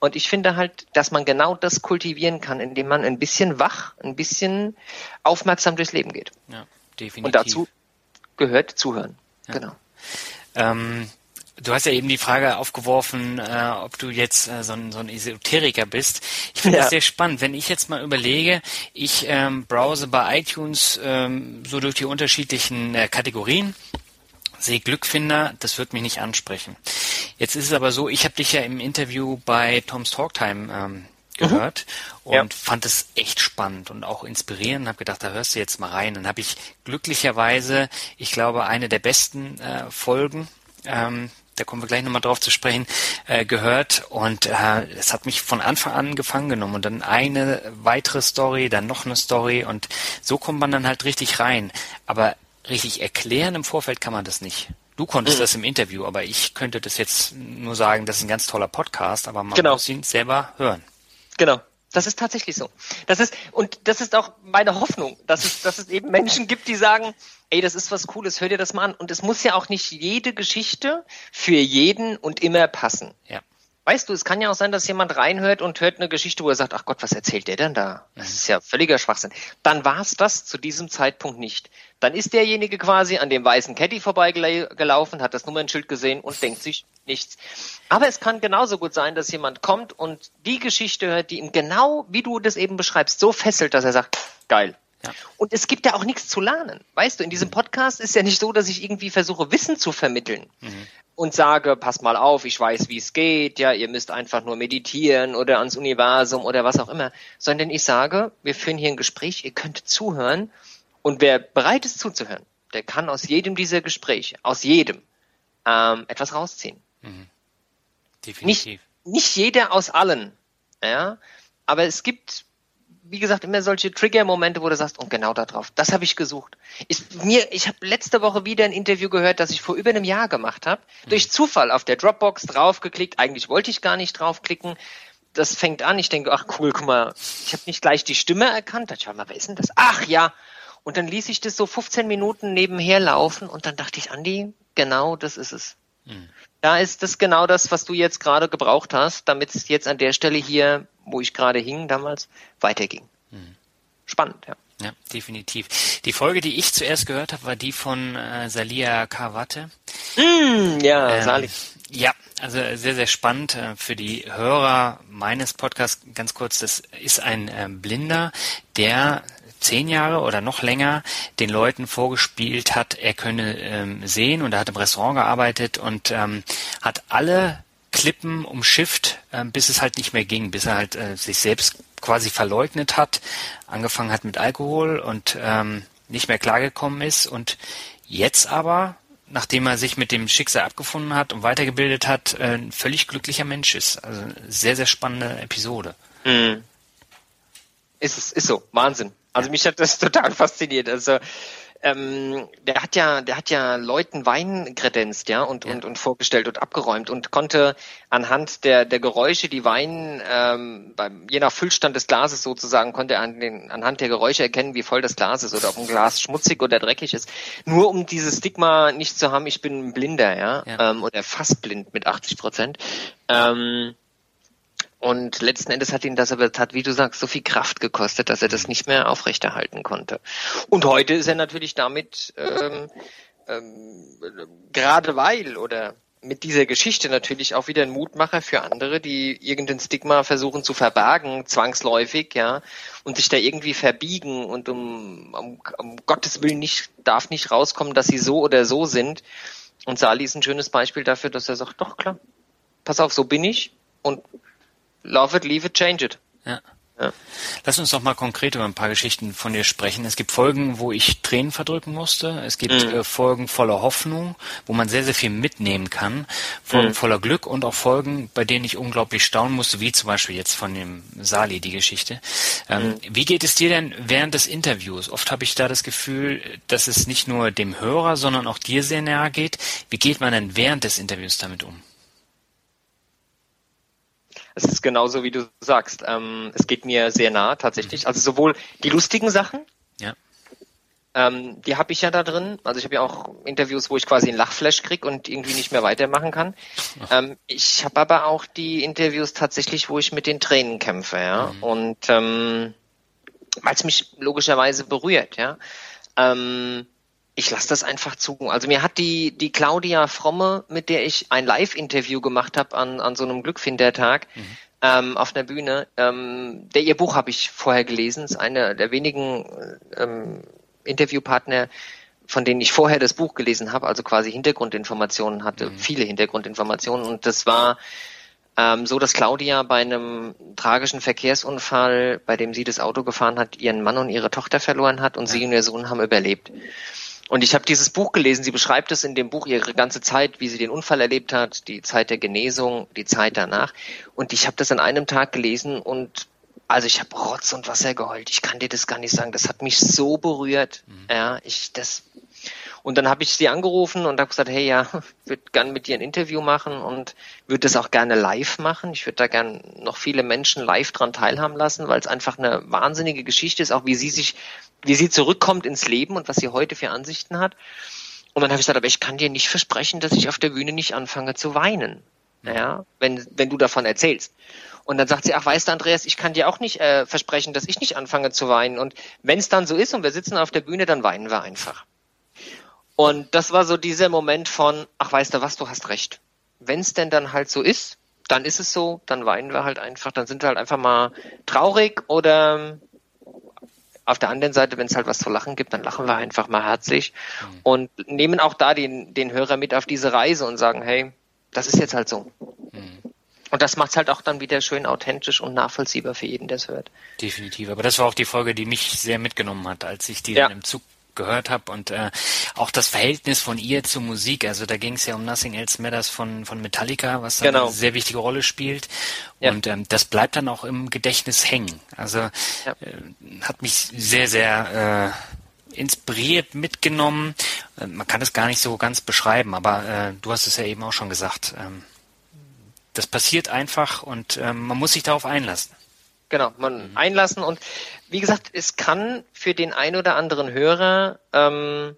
Und ich finde halt, dass man genau das kultivieren kann, indem man ein bisschen wach, ein bisschen aufmerksam durchs Leben geht. Ja, definitiv. Und dazu gehört zuhören. Ja. Genau. Ähm, du hast ja eben die Frage aufgeworfen, äh, ob du jetzt äh, so, ein, so ein Esoteriker bist. Ich finde ja. das sehr spannend. Wenn ich jetzt mal überlege, ich ähm, browse bei iTunes ähm, so durch die unterschiedlichen äh, Kategorien, sehe Glückfinder, das wird mich nicht ansprechen. Jetzt ist es aber so, ich habe dich ja im Interview bei Tom's Talktime ähm, gehört mhm. und ja. fand es echt spannend und auch inspirierend. Habe gedacht, da hörst du jetzt mal rein. Dann habe ich glücklicherweise, ich glaube, eine der besten äh, Folgen, ähm, da kommen wir gleich nochmal drauf zu sprechen, äh, gehört und äh, es hat mich von Anfang an gefangen genommen und dann eine weitere Story, dann noch eine Story und so kommt man dann halt richtig rein. Aber richtig erklären im Vorfeld kann man das nicht. Du konntest mhm. das im Interview, aber ich könnte das jetzt nur sagen, das ist ein ganz toller Podcast, aber man genau. muss ihn selber hören. Genau. Das ist tatsächlich so. Das ist, und das ist auch meine Hoffnung, dass es, dass es eben Menschen gibt, die sagen, ey, das ist was Cooles, hör dir das mal an. Und es muss ja auch nicht jede Geschichte für jeden und immer passen. Ja. Weißt du, es kann ja auch sein, dass jemand reinhört und hört eine Geschichte, wo er sagt, ach Gott, was erzählt der denn da? Das ist ja völliger Schwachsinn. Dann war es das zu diesem Zeitpunkt nicht. Dann ist derjenige quasi an dem weißen Caddy vorbeigelaufen, hat das Nummernschild gesehen und denkt sich nichts. Aber es kann genauso gut sein, dass jemand kommt und die Geschichte hört, die ihm genau, wie du das eben beschreibst, so fesselt, dass er sagt, geil, ja. Und es gibt ja auch nichts zu lernen. Weißt du, in diesem Podcast ist ja nicht so, dass ich irgendwie versuche, Wissen zu vermitteln. Mhm und sage, pass mal auf, ich weiß, wie es geht, ja, ihr müsst einfach nur meditieren oder ans Universum oder was auch immer, sondern ich sage, wir führen hier ein Gespräch, ihr könnt zuhören und wer bereit ist zuzuhören, der kann aus jedem dieser Gespräche, aus jedem, ähm, etwas rausziehen. Mhm. Definitiv. Nicht, nicht jeder aus allen, ja, aber es gibt wie gesagt, immer solche Trigger-Momente, wo du sagst, und oh, genau darauf, das habe ich gesucht. Ich, mir, ich habe letzte Woche wieder ein Interview gehört, das ich vor über einem Jahr gemacht habe. Mhm. Durch Zufall auf der Dropbox draufgeklickt. Eigentlich wollte ich gar nicht draufklicken. Das fängt an, ich denke, ach cool, guck mal, ich habe nicht gleich die Stimme erkannt. Da schau mal, wer ist denn das? Ach ja. Und dann ließ ich das so 15 Minuten nebenher laufen und dann dachte ich, Andi, genau das ist es. Mhm. Da ist das genau das, was du jetzt gerade gebraucht hast, damit es jetzt an der Stelle hier wo ich gerade hing damals, weiterging. Mhm. Spannend, ja. Ja, definitiv. Die Folge, die ich zuerst gehört habe, war die von äh, Salia Kawate. Mm, ja, ähm, Sali. Ja, also sehr, sehr spannend äh, für die Hörer meines Podcasts. Ganz kurz, das ist ein äh, Blinder, der zehn Jahre oder noch länger den Leuten vorgespielt hat, er könne ähm, sehen und er hat im Restaurant gearbeitet und ähm, hat alle Klippen umschifft, äh, bis es halt nicht mehr ging, bis er halt äh, sich selbst quasi verleugnet hat, angefangen hat mit Alkohol und ähm, nicht mehr klargekommen ist und jetzt aber, nachdem er sich mit dem Schicksal abgefunden hat und weitergebildet hat, äh, ein völlig glücklicher Mensch ist. Also sehr, sehr spannende Episode. Mhm. Ist es, ist so, Wahnsinn. Also mich hat das *laughs* total fasziniert. Also ähm, der hat ja, der hat ja Leuten Wein kredenzt, ja, und, ja. und, und vorgestellt und abgeräumt und konnte anhand der, der Geräusche, die Wein, ähm, beim, je nach Füllstand des Glases sozusagen, konnte er an den, anhand der Geräusche erkennen, wie voll das Glas ist oder ob ein Glas schmutzig oder dreckig ist. Nur um dieses Stigma nicht zu haben, ich bin Blinder, ja, ja. Ähm, oder fast blind mit 80 Prozent. Ähm, und letzten Endes hat ihn das aber, hat, wie du sagst, so viel Kraft gekostet, dass er das nicht mehr aufrechterhalten konnte. Und heute ist er natürlich damit, ähm, ähm, gerade weil oder mit dieser Geschichte natürlich auch wieder ein Mutmacher für andere, die irgendein Stigma versuchen zu verbergen, zwangsläufig, ja, und sich da irgendwie verbiegen und um, um, um Gottes Willen nicht, darf nicht rauskommen, dass sie so oder so sind. Und Sali ist ein schönes Beispiel dafür, dass er sagt, doch klar, pass auf, so bin ich und love it, leave it, change it. Ja. ja. Lass uns doch mal konkret über ein paar Geschichten von dir sprechen. Es gibt Folgen, wo ich Tränen verdrücken musste. Es gibt mhm. äh, Folgen voller Hoffnung, wo man sehr, sehr viel mitnehmen kann. Folgen mhm. voller Glück und auch Folgen, bei denen ich unglaublich staunen musste, wie zum Beispiel jetzt von dem Sali die Geschichte. Ähm, mhm. Wie geht es dir denn während des Interviews? Oft habe ich da das Gefühl, dass es nicht nur dem Hörer, sondern auch dir sehr nahe geht. Wie geht man denn während des Interviews damit um? Es ist genauso, wie du sagst. Ähm, es geht mir sehr nah tatsächlich. Mhm. Also sowohl die lustigen Sachen, ja. ähm, die habe ich ja da drin. Also ich habe ja auch Interviews, wo ich quasi einen Lachflash krieg und irgendwie nicht mehr weitermachen kann. Ähm, ich habe aber auch die Interviews tatsächlich, wo ich mit den Tränen kämpfe, ja. Mhm. Und ähm, weil es mich logischerweise berührt, ja. Ähm, ich lasse das einfach zu. Also mir hat die, die Claudia Fromme, mit der ich ein Live-Interview gemacht habe an, an so einem Glückfindertag mhm. ähm, auf einer Bühne, ähm, der ihr Buch habe ich vorher gelesen, ist einer der wenigen ähm, Interviewpartner, von denen ich vorher das Buch gelesen habe, also quasi Hintergrundinformationen hatte, mhm. viele Hintergrundinformationen. Und das war ähm, so, dass Claudia bei einem tragischen Verkehrsunfall, bei dem sie das Auto gefahren hat, ihren Mann und ihre Tochter verloren hat und ja. sie und ihr Sohn haben überlebt. Und ich habe dieses Buch gelesen. Sie beschreibt es in dem Buch ihre ganze Zeit, wie sie den Unfall erlebt hat, die Zeit der Genesung, die Zeit danach. Und ich habe das an einem Tag gelesen und also ich habe Rotz und Wasser geheult. Ich kann dir das gar nicht sagen. Das hat mich so berührt. Mhm. Ja, ich das. Und dann habe ich sie angerufen und habe gesagt, hey ja, *laughs* ich würde gerne mit dir ein Interview machen und würde das auch gerne live machen. Ich würde da gerne noch viele Menschen live dran teilhaben lassen, weil es einfach eine wahnsinnige Geschichte ist, auch wie sie sich wie sie zurückkommt ins Leben und was sie heute für Ansichten hat. Und dann habe ich gesagt, aber ich kann dir nicht versprechen, dass ich auf der Bühne nicht anfange zu weinen. ja, wenn, wenn du davon erzählst. Und dann sagt sie, ach weißt du, Andreas, ich kann dir auch nicht äh, versprechen, dass ich nicht anfange zu weinen. Und wenn es dann so ist und wir sitzen auf der Bühne, dann weinen wir einfach. Und das war so dieser Moment von, ach weißt du was, du hast recht. Wenn es denn dann halt so ist, dann ist es so, dann weinen wir halt einfach, dann sind wir halt einfach mal traurig oder auf der anderen Seite, wenn es halt was zu lachen gibt, dann lachen wir einfach mal herzlich mhm. und nehmen auch da den, den Hörer mit auf diese Reise und sagen, hey, das ist jetzt halt so. Mhm. Und das macht es halt auch dann wieder schön authentisch und nachvollziehbar für jeden, der es hört. Definitiv. Aber das war auch die Folge, die mich sehr mitgenommen hat, als ich die ja. im Zug gehört habe und äh, auch das Verhältnis von ihr zur Musik. Also da ging es ja um Nothing Else Matters von von Metallica, was da genau. eine sehr wichtige Rolle spielt. Ja. Und ähm, das bleibt dann auch im Gedächtnis hängen. Also ja. äh, hat mich sehr sehr äh, inspiriert mitgenommen. Äh, man kann es gar nicht so ganz beschreiben, aber äh, du hast es ja eben auch schon gesagt. Ähm, das passiert einfach und ähm, man muss sich darauf einlassen. Genau, man mhm. einlassen und wie gesagt, es kann für den ein oder anderen Hörer ähm,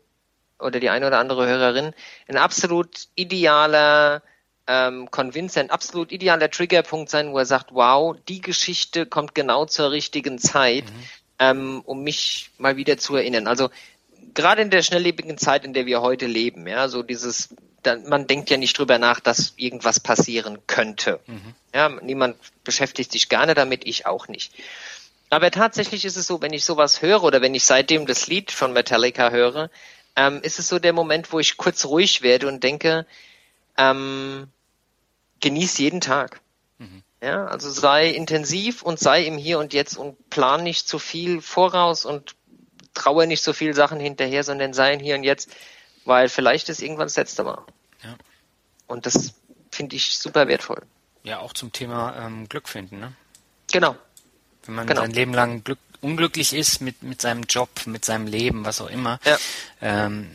oder die eine oder andere Hörerin ein absolut idealer ähm, Convince, ein absolut idealer Triggerpunkt sein, wo er sagt, wow, die Geschichte kommt genau zur richtigen Zeit, mhm. ähm, um mich mal wieder zu erinnern. Also gerade in der schnelllebigen Zeit, in der wir heute leben, ja, so dieses dann, man denkt ja nicht drüber nach, dass irgendwas passieren könnte. Mhm. Ja, niemand beschäftigt sich gerne damit, ich auch nicht. Aber tatsächlich ist es so, wenn ich sowas höre oder wenn ich seitdem das Lied von Metallica höre, ähm, ist es so der Moment, wo ich kurz ruhig werde und denke, ähm, genieß jeden Tag. Mhm. Ja, also sei intensiv und sei im Hier und Jetzt und plan nicht zu viel voraus und traue nicht so viel Sachen hinterher, sondern sei im Hier und Jetzt, weil vielleicht ist irgendwann das letzte Mal. Ja. Und das finde ich super wertvoll. Ja, auch zum Thema ähm, Glück finden, ne? Genau. Wenn man genau. sein Leben lang Glück, unglücklich ist mit, mit seinem Job, mit seinem Leben, was auch immer, ja. Ähm,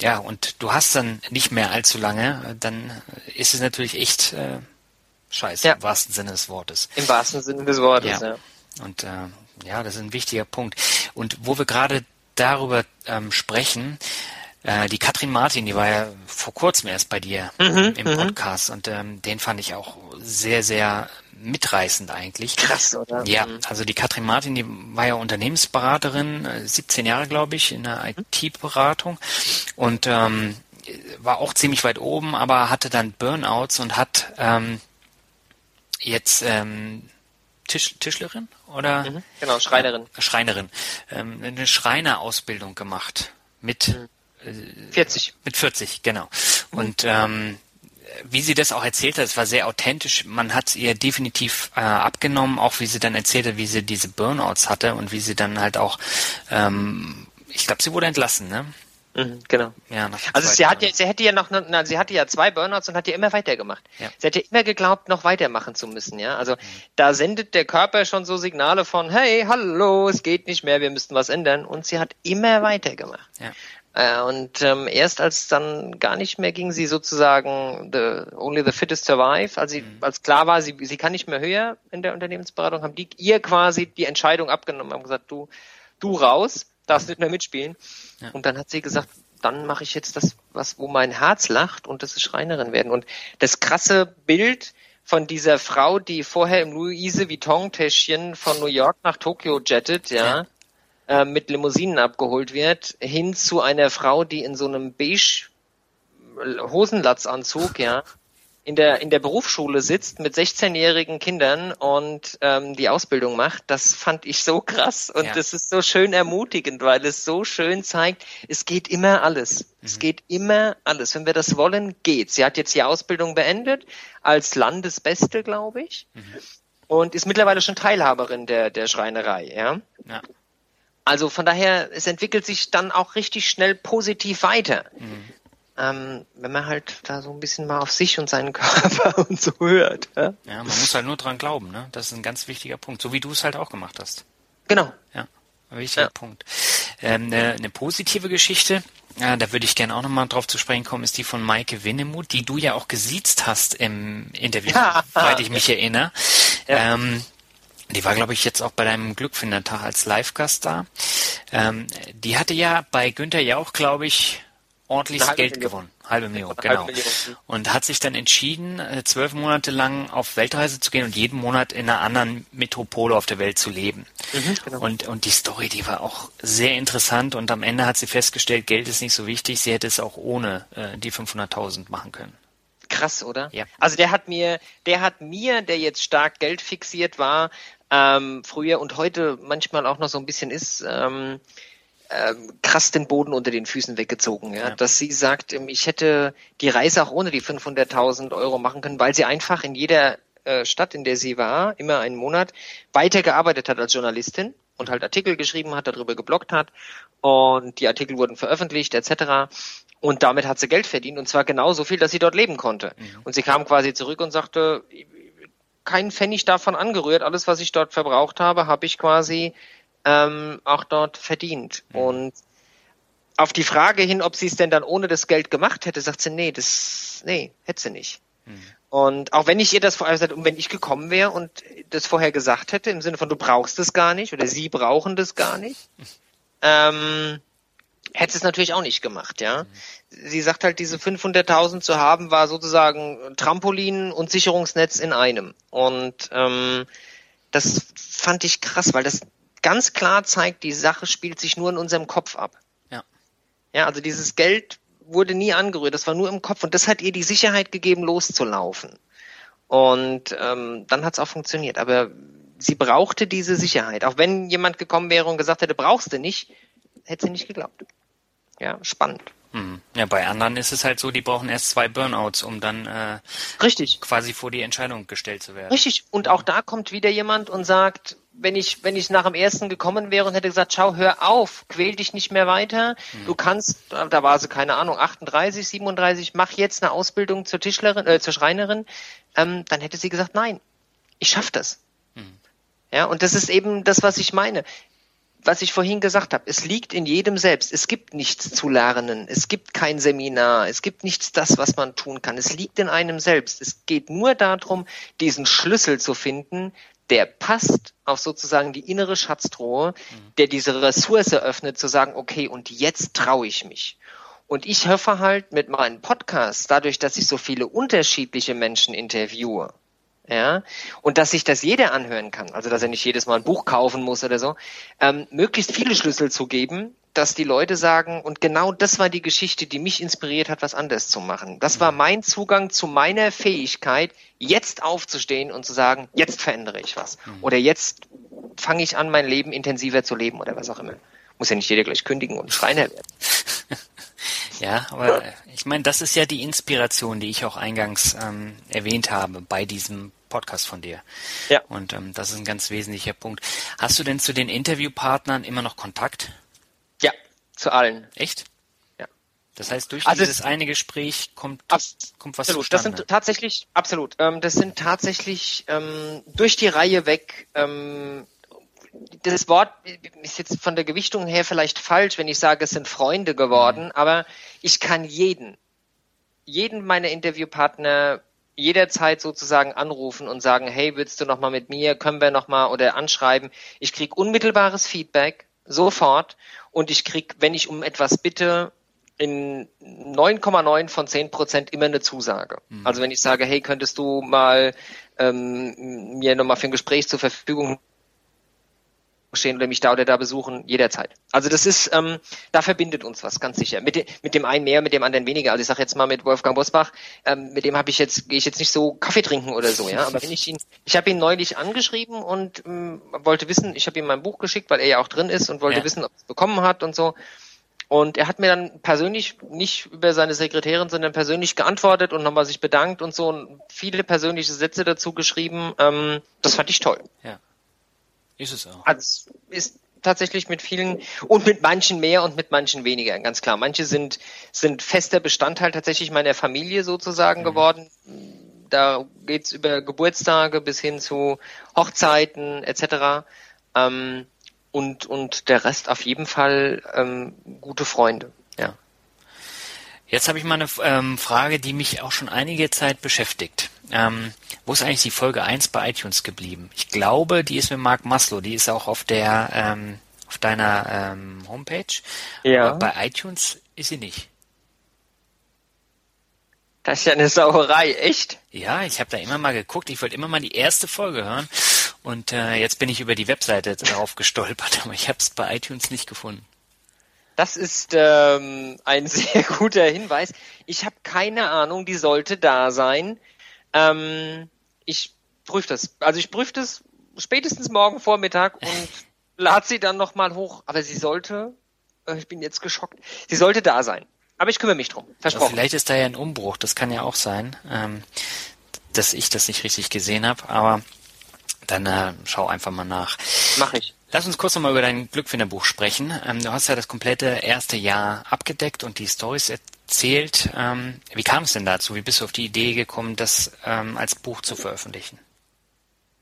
ja, und du hast dann nicht mehr allzu lange, dann ist es natürlich echt äh, scheiße, ja. im wahrsten Sinne des Wortes. Im wahrsten Sinne des Wortes, ja. ja. Und äh, ja, das ist ein wichtiger Punkt. Und wo wir gerade darüber ähm, sprechen, äh, die Katrin Martin, die war ja vor kurzem erst bei dir mhm, im mhm. Podcast und ähm, den fand ich auch sehr, sehr mitreißend eigentlich. Krass, oder? Ja, mhm. also die Katrin Martin, die war ja Unternehmensberaterin, 17 äh, Jahre, glaube ich, in der mhm. IT-Beratung und ähm, war auch ziemlich weit oben, aber hatte dann Burnouts und hat ähm, jetzt ähm, Tisch, Tischlerin oder? Mhm, genau, Schreinerin. Äh, Schreinerin. Ähm, eine Schreinerausbildung gemacht mit mhm. 40. Mit 40, genau. Und ähm, wie sie das auch erzählt hat, es war sehr authentisch. Man hat es ihr definitiv äh, abgenommen, auch wie sie dann erzählte, wie sie diese Burnouts hatte und wie sie dann halt auch, ähm, ich glaube, sie wurde entlassen, ne? Mhm, genau. Ja, also sie hat ja, sie hätte ja noch, na, sie hatte ja zwei Burnouts und hat ja immer weitergemacht. Ja. Sie hätte immer geglaubt, noch weitermachen zu müssen, ja. Also mhm. da sendet der Körper schon so Signale von, hey, hallo, es geht nicht mehr, wir müssten was ändern. Und sie hat immer weitergemacht. Ja. Äh, und ähm, erst als dann gar nicht mehr ging, sie sozusagen the, only the fittest survive, als sie, mhm. als klar war, sie, sie kann nicht mehr höher in der Unternehmensberatung, haben die ihr quasi die Entscheidung abgenommen, haben gesagt, du, du raus, darfst nicht mehr mitspielen. Ja. Und dann hat sie gesagt, dann mache ich jetzt das, was, wo mein Herz lacht und das ist Schreinerin werden. Und das krasse Bild von dieser Frau, die vorher im Louise Vuitton-Täschchen von New York nach Tokio jettet, ja, ja äh, mit Limousinen abgeholt wird, hin zu einer Frau, die in so einem beige Hosenlatzanzug, ja, in der in der Berufsschule sitzt mit 16-jährigen Kindern und ähm, die Ausbildung macht, das fand ich so krass und ja. das ist so schön ermutigend, weil es so schön zeigt, es geht immer alles. Mhm. Es geht immer alles. Wenn wir das wollen, geht. Sie hat jetzt die Ausbildung beendet als Landesbeste, glaube ich, mhm. und ist mittlerweile schon Teilhaberin der der Schreinerei, ja. ja. Also von daher, es entwickelt sich dann auch richtig schnell positiv weiter. Mhm. Ähm, wenn man halt da so ein bisschen mal auf sich und seinen *laughs* Körper und so hört. Ja, ja man muss halt nur dran glauben, ne? Das ist ein ganz wichtiger Punkt, so wie du es halt auch gemacht hast. Genau. Ja, ein wichtiger ja. Punkt. Ähm, eine, eine positive Geschichte, ja, da würde ich gerne auch nochmal drauf zu sprechen kommen, ist die von Maike Winnemuth, die du ja auch gesiezt hast im Interview, ja. soweit ich mich erinnere. Ja. Ähm, die war, glaube ich, jetzt auch bei deinem Glückfindertag als Live-Gast da. Ähm, die hatte ja bei Günther Jauch, glaube ich, ordentliches Geld gewonnen. halbe Million, genau. Halbe Million. Und hat sich dann entschieden, äh, zwölf Monate lang auf Weltreise zu gehen und jeden Monat in einer anderen Metropole auf der Welt zu leben. Mhm, genau. und, und die Story, die war auch sehr interessant und am Ende hat sie festgestellt, Geld ist nicht so wichtig, sie hätte es auch ohne äh, die 500.000 machen können. Krass, oder? Ja. Also der hat mir, der hat mir, der jetzt stark Geld fixiert war, ähm, früher und heute manchmal auch noch so ein bisschen ist, ähm, ähm, krass den Boden unter den Füßen weggezogen, ja? ja. dass sie sagt, ähm, ich hätte die Reise auch ohne die 500.000 Euro machen können, weil sie einfach in jeder äh, Stadt, in der sie war, immer einen Monat weitergearbeitet hat als Journalistin und halt Artikel geschrieben hat, darüber geblockt hat und die Artikel wurden veröffentlicht etc. Und damit hat sie Geld verdient und zwar genauso viel, dass sie dort leben konnte. Mhm. Und sie kam quasi zurück und sagte, keinen Pfennig davon angerührt, alles, was ich dort verbraucht habe, habe ich quasi ähm, auch dort verdient. Mhm. Und auf die Frage hin, ob sie es denn dann ohne das Geld gemacht hätte, sagt sie, nee, das, nee, hätte sie nicht. Mhm. Und auch wenn ich ihr das vorher gesagt und wenn ich gekommen wäre und das vorher gesagt hätte, im Sinne von du brauchst es gar nicht oder sie brauchen das gar nicht, *laughs* ähm, hätte es natürlich auch nicht gemacht, ja. Mhm. Sie sagt halt, diese 500.000 zu haben, war sozusagen Trampolin und Sicherungsnetz in einem. Und ähm, das fand ich krass, weil das ganz klar zeigt, die Sache spielt sich nur in unserem Kopf ab. Ja. Ja, also dieses Geld wurde nie angerührt, das war nur im Kopf und das hat ihr die Sicherheit gegeben, loszulaufen. Und ähm, dann hat es auch funktioniert. Aber sie brauchte diese Sicherheit. Auch wenn jemand gekommen wäre und gesagt hätte, brauchst du nicht, hätte sie nicht geglaubt. Ja, spannend. Hm. Ja, bei anderen ist es halt so, die brauchen erst zwei Burnouts, um dann äh, richtig quasi vor die Entscheidung gestellt zu werden. Richtig. Und auch da kommt wieder jemand und sagt, wenn ich, wenn ich nach dem ersten gekommen wäre und hätte gesagt, schau, hör auf, quäl dich nicht mehr weiter. Mhm. Du kannst, da war sie, keine Ahnung, 38, 37, mach jetzt eine Ausbildung zur Tischlerin, äh, zur Schreinerin, ähm, dann hätte sie gesagt, nein, ich schaff das. Mhm. Ja, und das ist eben das, was ich meine. Was ich vorhin gesagt habe, es liegt in jedem selbst. Es gibt nichts zu lernen. Es gibt kein Seminar. Es gibt nichts das, was man tun kann. Es liegt in einem selbst. Es geht nur darum, diesen Schlüssel zu finden, der passt auf sozusagen die innere Schatztruhe, mhm. der diese Ressource öffnet, zu sagen, okay, und jetzt traue ich mich. Und ich hoffe halt mit meinen Podcasts, dadurch, dass ich so viele unterschiedliche Menschen interviewe, ja, und dass sich das jeder anhören kann, also dass er nicht jedes Mal ein Buch kaufen muss oder so, ähm, möglichst viele Schlüssel zu geben, dass die Leute sagen, und genau das war die Geschichte, die mich inspiriert hat, was anders zu machen. Das war mein Zugang zu meiner Fähigkeit, jetzt aufzustehen und zu sagen, jetzt verändere ich was. Mhm. Oder jetzt fange ich an, mein Leben intensiver zu leben oder was auch immer. Muss ja nicht jeder gleich kündigen und Schreiner werden. *laughs* ja, aber ich meine, das ist ja die Inspiration, die ich auch eingangs ähm, erwähnt habe bei diesem Podcast von dir. Ja. Und ähm, das ist ein ganz wesentlicher Punkt. Hast du denn zu den Interviewpartnern immer noch Kontakt? Zu allen. Echt? Ja. Das heißt, durch also dieses eine Gespräch kommt, kommt was absolut. Zustande. Das sind tatsächlich, absolut, ähm, das sind tatsächlich ähm, durch die Reihe weg ähm, das Wort ist jetzt von der Gewichtung her vielleicht falsch, wenn ich sage, es sind Freunde geworden, mhm. aber ich kann jeden, jeden meiner Interviewpartner jederzeit sozusagen anrufen und sagen, hey, willst du noch mal mit mir, können wir noch mal oder anschreiben. Ich kriege unmittelbares Feedback sofort und ich krieg, wenn ich um etwas bitte, in 9,9 von 10 Prozent immer eine Zusage. Mhm. Also wenn ich sage, hey, könntest du mal ähm, mir nochmal für ein Gespräch zur Verfügung stehen oder mich da oder da besuchen, jederzeit. Also das ist, ähm, da verbindet uns was, ganz sicher. Mit, de, mit dem einen mehr, mit dem anderen weniger. Also ich sage jetzt mal mit Wolfgang Bosbach, ähm, mit dem habe ich jetzt, gehe ich jetzt nicht so Kaffee trinken oder so, ja. Aber wenn ich ihn, ich habe ihn neulich angeschrieben und ähm, wollte wissen, ich habe ihm mein Buch geschickt, weil er ja auch drin ist und wollte ja. wissen, ob er es bekommen hat und so. Und er hat mir dann persönlich, nicht über seine Sekretärin, sondern persönlich geantwortet und nochmal sich bedankt und so und viele persönliche Sätze dazu geschrieben. Ähm, das fand ich toll. Ja. Ist es auch. Also ist tatsächlich mit vielen und mit manchen mehr und mit manchen weniger, ganz klar. Manche sind, sind fester Bestandteil tatsächlich meiner Familie sozusagen mhm. geworden. Da geht's über Geburtstage bis hin zu Hochzeiten etc. Ähm, und, und der Rest auf jeden Fall ähm, gute Freunde. Ja. Jetzt habe ich mal eine ähm, Frage, die mich auch schon einige Zeit beschäftigt. Ähm, wo ist eigentlich die Folge 1 bei iTunes geblieben? Ich glaube, die ist mit Mark Maslow, die ist auch auf der ähm, auf deiner ähm, Homepage. Ja. Aber bei iTunes ist sie nicht. Das ist ja eine Sauerei, echt? Ja, ich habe da immer mal geguckt. Ich wollte immer mal die erste Folge hören. Und äh, jetzt bin ich über die Webseite darauf gestolpert, *laughs* aber ich habe es bei iTunes nicht gefunden. Das ist ähm, ein *laughs* sehr guter Hinweis. Ich habe keine Ahnung, die sollte da sein. Ähm, ich prüfe das. Also ich prüfe das spätestens morgen Vormittag und *laughs* lade sie dann nochmal hoch. Aber sie sollte, äh, ich bin jetzt geschockt, sie sollte da sein. Aber ich kümmere mich drum. Versprochen. Aber vielleicht ist da ja ein Umbruch. Das kann ja auch sein, ähm, dass ich das nicht richtig gesehen habe. Aber dann äh, schau einfach mal nach. Mach ich. Lass uns kurz nochmal über dein Glückfinderbuch sprechen. Ähm, du hast ja das komplette erste Jahr abgedeckt und die Stories erzählt. Ähm, wie kam es denn dazu? Wie bist du auf die Idee gekommen, das ähm, als Buch zu veröffentlichen?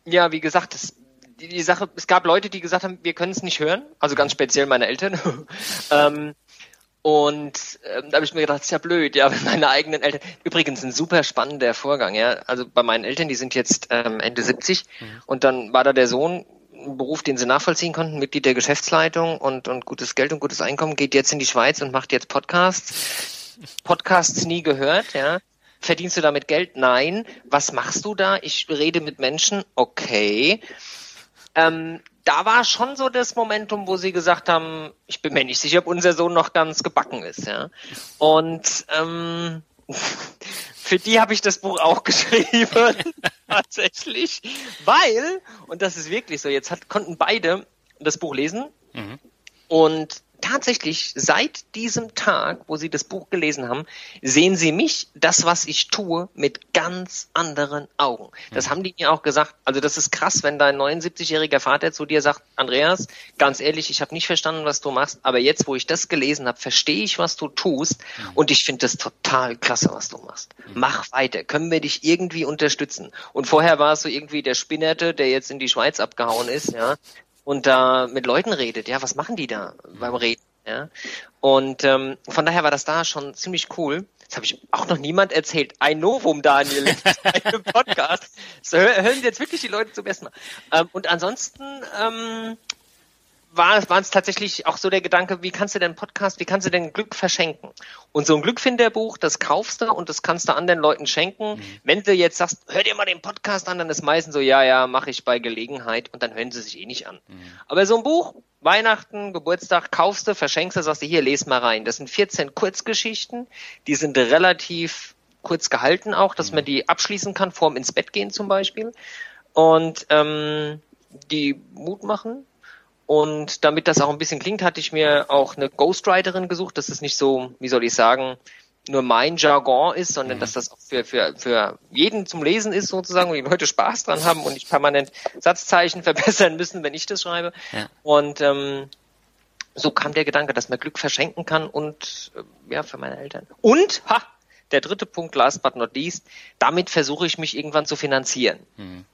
Ja, wie gesagt, das, die, die, Sache, es gab Leute, die gesagt haben, wir können es nicht hören, also ganz speziell meine Eltern. *laughs* ähm, und ähm, da habe ich mir gedacht, ist ja blöd, ja, *laughs* meine eigenen Eltern. Übrigens ein super spannender Vorgang, ja. Also bei meinen Eltern, die sind jetzt ähm, Ende 70 mhm. und dann war da der Sohn, Beruf, den sie nachvollziehen konnten, Mitglied der Geschäftsleitung und, und gutes Geld und gutes Einkommen, geht jetzt in die Schweiz und macht jetzt Podcasts. Podcasts nie gehört, ja. Verdienst du damit Geld? Nein. Was machst du da? Ich rede mit Menschen. Okay. Ähm, da war schon so das Momentum, wo sie gesagt haben, ich bin mir nicht sicher, ob unser Sohn noch ganz gebacken ist, ja. Und ähm, für die habe ich das Buch auch *laughs* geschrieben, *laughs* tatsächlich, weil, und das ist wirklich so, jetzt hat, konnten beide das Buch lesen mhm. und tatsächlich seit diesem Tag, wo Sie das Buch gelesen haben, sehen Sie mich, das, was ich tue, mit ganz anderen Augen. Das mhm. haben die mir auch gesagt. Also das ist krass, wenn dein 79-jähriger Vater zu dir sagt, Andreas, ganz ehrlich, ich habe nicht verstanden, was du machst, aber jetzt, wo ich das gelesen habe, verstehe ich, was du tust mhm. und ich finde das total klasse, was du machst. Mhm. Mach weiter. Können wir dich irgendwie unterstützen? Und vorher war es so irgendwie der Spinnerte, der jetzt in die Schweiz abgehauen ist, ja, und da mit Leuten redet. Ja, was machen die da beim Reden? Ja, und ähm, von daher war das da schon ziemlich cool. Das habe ich auch noch niemand erzählt. Ein Novum, Daniel, in *laughs* einem Podcast. So, hören jetzt wirklich die Leute zum ersten Mal. Ähm, und ansonsten ähm, war, war es tatsächlich auch so der Gedanke, wie kannst du denn Podcast, wie kannst du denn Glück verschenken? Und so ein Glückfinderbuch, das kaufst du und das kannst du anderen Leuten schenken. Mhm. Wenn du jetzt sagst, hör dir mal den Podcast an, dann ist meistens so, ja, ja, mache ich bei Gelegenheit und dann hören sie sich eh nicht an. Mhm. Aber so ein Buch, Weihnachten, Geburtstag, kaufst du, verschenkst du, sagst du, hier, les mal rein. Das sind 14 Kurzgeschichten, die sind relativ kurz gehalten auch, dass mhm. man die abschließen kann, vorm ins Bett gehen zum Beispiel. Und ähm, die Mut machen, und damit das auch ein bisschen klingt, hatte ich mir auch eine Ghostwriterin gesucht, dass es nicht so, wie soll ich sagen, nur mein Jargon ist, sondern mhm. dass das auch für, für, für jeden zum Lesen ist sozusagen, wo die Leute Spaß dran haben und nicht permanent Satzzeichen *laughs* verbessern müssen, wenn ich das schreibe. Ja. Und ähm, so kam der Gedanke, dass man Glück verschenken kann und äh, ja, für meine Eltern. Und, ha, der dritte Punkt, last but not least, damit versuche ich mich irgendwann zu finanzieren. Mhm.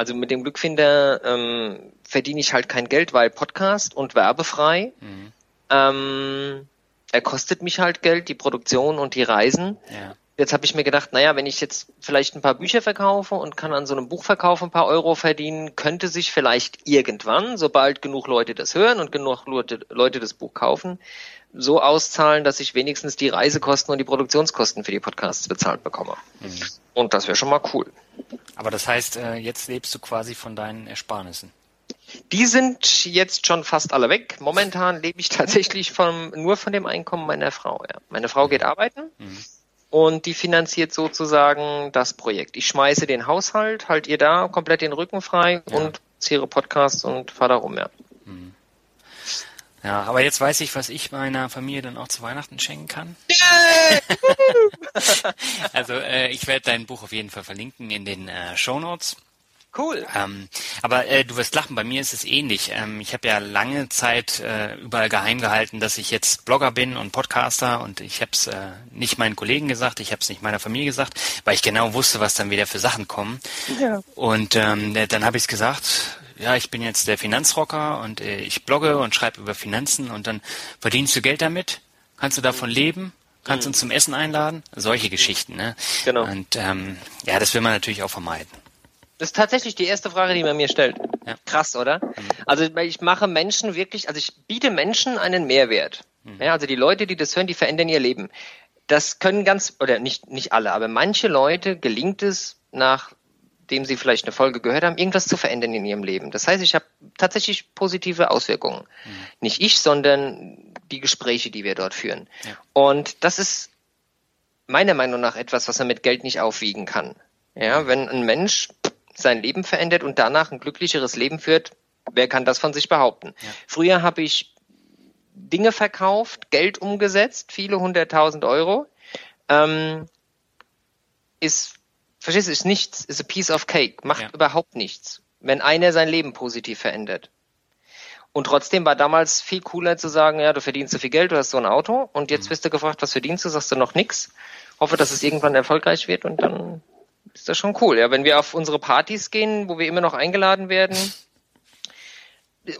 Also mit dem Glückfinder ähm, verdiene ich halt kein Geld, weil Podcast und werbefrei. Mhm. Ähm, er kostet mich halt Geld, die Produktion und die Reisen. Ja. Jetzt habe ich mir gedacht, naja, wenn ich jetzt vielleicht ein paar Bücher verkaufe und kann an so einem Buchverkauf ein paar Euro verdienen, könnte sich vielleicht irgendwann, sobald genug Leute das hören und genug Leute, Leute das Buch kaufen, so auszahlen, dass ich wenigstens die Reisekosten und die Produktionskosten für die Podcasts bezahlt bekomme. Mhm. Und das wäre schon mal cool. Aber das heißt, äh, jetzt lebst du quasi von deinen Ersparnissen. Die sind jetzt schon fast alle weg. Momentan lebe ich *laughs* tatsächlich vom, nur von dem Einkommen meiner Frau. Ja. Meine Frau geht arbeiten mhm. und die finanziert sozusagen das Projekt. Ich schmeiße den Haushalt, halt ihr da komplett den Rücken frei ja. und ziehe Podcasts und fahre da rum, ja. Ja, aber jetzt weiß ich, was ich meiner Familie dann auch zu Weihnachten schenken kann. *laughs* also äh, ich werde dein Buch auf jeden Fall verlinken in den äh, Show Notes. Cool. Ähm, aber äh, du wirst lachen, bei mir ist es ähnlich. Ähm, ich habe ja lange Zeit äh, überall geheim gehalten, dass ich jetzt Blogger bin und Podcaster und ich habe es äh, nicht meinen Kollegen gesagt, ich habe es nicht meiner Familie gesagt, weil ich genau wusste, was dann wieder für Sachen kommen. Ja. Und ähm, dann habe ich es gesagt, ja, ich bin jetzt der Finanzrocker und äh, ich blogge und schreibe über Finanzen und dann verdienst du Geld damit, kannst du davon leben, kannst mhm. uns zum Essen einladen, solche Geschichten. Ne? Genau. Und ähm, ja, das will man natürlich auch vermeiden. Das ist tatsächlich die erste Frage, die man mir stellt. Ja. Krass, oder? Mhm. Also ich mache Menschen wirklich, also ich biete Menschen einen Mehrwert. Mhm. Ja, also die Leute, die das hören, die verändern ihr Leben Das können ganz, oder nicht, nicht alle, aber manche Leute gelingt es, nachdem sie vielleicht eine Folge gehört haben, irgendwas zu verändern in ihrem Leben. Das heißt, ich habe tatsächlich positive Auswirkungen. Mhm. Nicht ich, sondern die Gespräche, die wir dort führen. Ja. Und das ist meiner Meinung nach etwas, was man mit Geld nicht aufwiegen kann. Ja, wenn ein Mensch sein Leben verändert und danach ein glücklicheres Leben führt, wer kann das von sich behaupten? Ja. Früher habe ich Dinge verkauft, Geld umgesetzt, viele hunderttausend Euro. Ähm, ist, verstehst du, ist nichts, ist a piece of cake, macht ja. überhaupt nichts, wenn einer sein Leben positiv verändert. Und trotzdem war damals viel cooler zu sagen, ja, du verdienst so viel Geld, du hast so ein Auto und jetzt mhm. wirst du gefragt, was verdienst du, sagst du noch nix. Hoffe, dass es irgendwann erfolgreich wird und dann ist das schon cool. Ja, wenn wir auf unsere Partys gehen, wo wir immer noch eingeladen werden *laughs*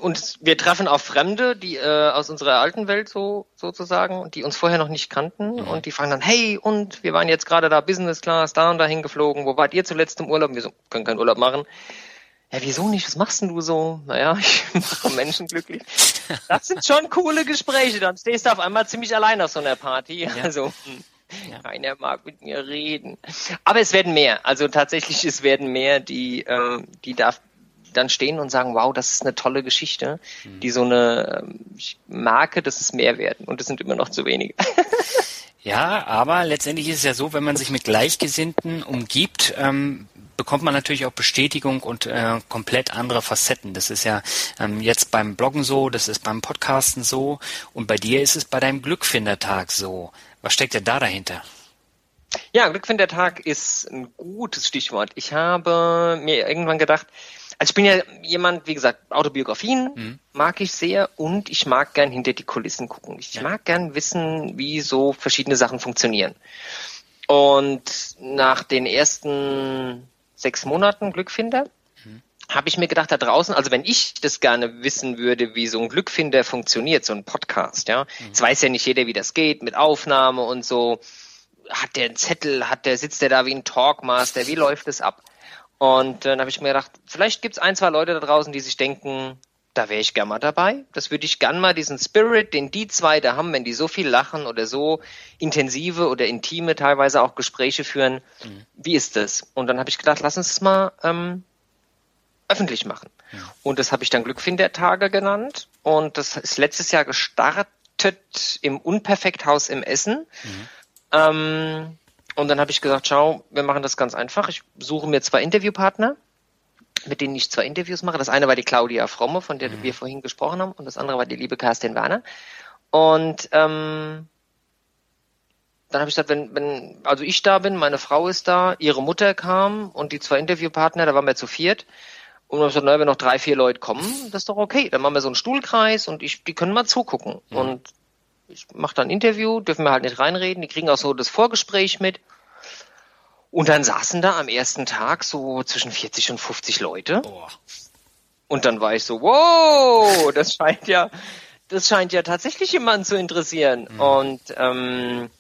und wir treffen auf Fremde, die äh, aus unserer alten Welt so sozusagen, die uns vorher noch nicht kannten mhm. und die fragen dann, hey, und wir waren jetzt gerade da Business Class, da und dahin geflogen, wo wart ihr zuletzt im Urlaub? Wir so, können keinen Urlaub machen ja, wieso nicht? Was machst denn du so? Naja, *laughs* ich mache Menschen glücklich. Das sind schon coole Gespräche. Dann stehst du auf einmal ziemlich allein auf so einer Party. Ja. Also, ja. keiner mag mit mir reden. Aber es werden mehr. Also tatsächlich, es werden mehr, die, äh, die da dann stehen und sagen, wow, das ist eine tolle Geschichte, mhm. die so eine ähm, Marke, das ist mehr werden. Und es sind immer noch zu wenige. *laughs* Ja, aber letztendlich ist es ja so, wenn man sich mit Gleichgesinnten umgibt, ähm, bekommt man natürlich auch Bestätigung und äh, komplett andere Facetten. Das ist ja ähm, jetzt beim Bloggen so, das ist beim Podcasten so und bei dir ist es bei deinem Glückfindertag so. Was steckt denn da dahinter? Ja, Glückfindertag ist ein gutes Stichwort. Ich habe mir irgendwann gedacht, also ich bin ja jemand, wie gesagt, Autobiografien mhm. mag ich sehr und ich mag gern hinter die Kulissen gucken. Ich ja. mag gern wissen, wie so verschiedene Sachen funktionieren. Und nach den ersten sechs Monaten Glückfinder, mhm. habe ich mir gedacht, da draußen, also wenn ich das gerne wissen würde, wie so ein Glückfinder funktioniert, so ein Podcast, ja, mhm. jetzt weiß ja nicht jeder, wie das geht, mit Aufnahme und so, hat der einen Zettel, hat der, sitzt der da wie ein Talkmaster, wie läuft es ab? Und äh, dann habe ich mir gedacht, vielleicht gibt es ein, zwei Leute da draußen, die sich denken, da wäre ich gern mal dabei. Das würde ich gern mal diesen Spirit, den die zwei da haben, wenn die so viel lachen oder so intensive oder intime teilweise auch Gespräche führen. Mhm. Wie ist das? Und dann habe ich gedacht, lass uns es mal ähm, öffentlich machen. Ja. Und das habe ich dann Glückfindertage genannt. Und das ist letztes Jahr gestartet im Unperfekthaus im Essen. Mhm. Ähm, und dann habe ich gesagt, schau, wir machen das ganz einfach. Ich suche mir zwei Interviewpartner mit denen ich zwei Interviews mache. Das eine war die Claudia Fromme, von der mhm. wir vorhin gesprochen haben, und das andere war die liebe Kerstin Werner. Und ähm, dann habe ich gesagt, wenn, wenn, also ich da bin, meine Frau ist da, ihre Mutter kam und die zwei Interviewpartner, da waren wir zu viert. Und dann habe ich gesagt, naja, wenn noch drei, vier Leute kommen, das ist doch okay. Dann machen wir so einen Stuhlkreis und ich, die können mal zugucken. Mhm. Und ich mache dann ein Interview, dürfen wir halt nicht reinreden, die kriegen auch so das Vorgespräch mit. Und dann saßen da am ersten Tag so zwischen 40 und 50 Leute. Oh. Und dann war ich so, wow, das scheint ja, das scheint ja tatsächlich jemanden zu interessieren. Mhm. Und ähm,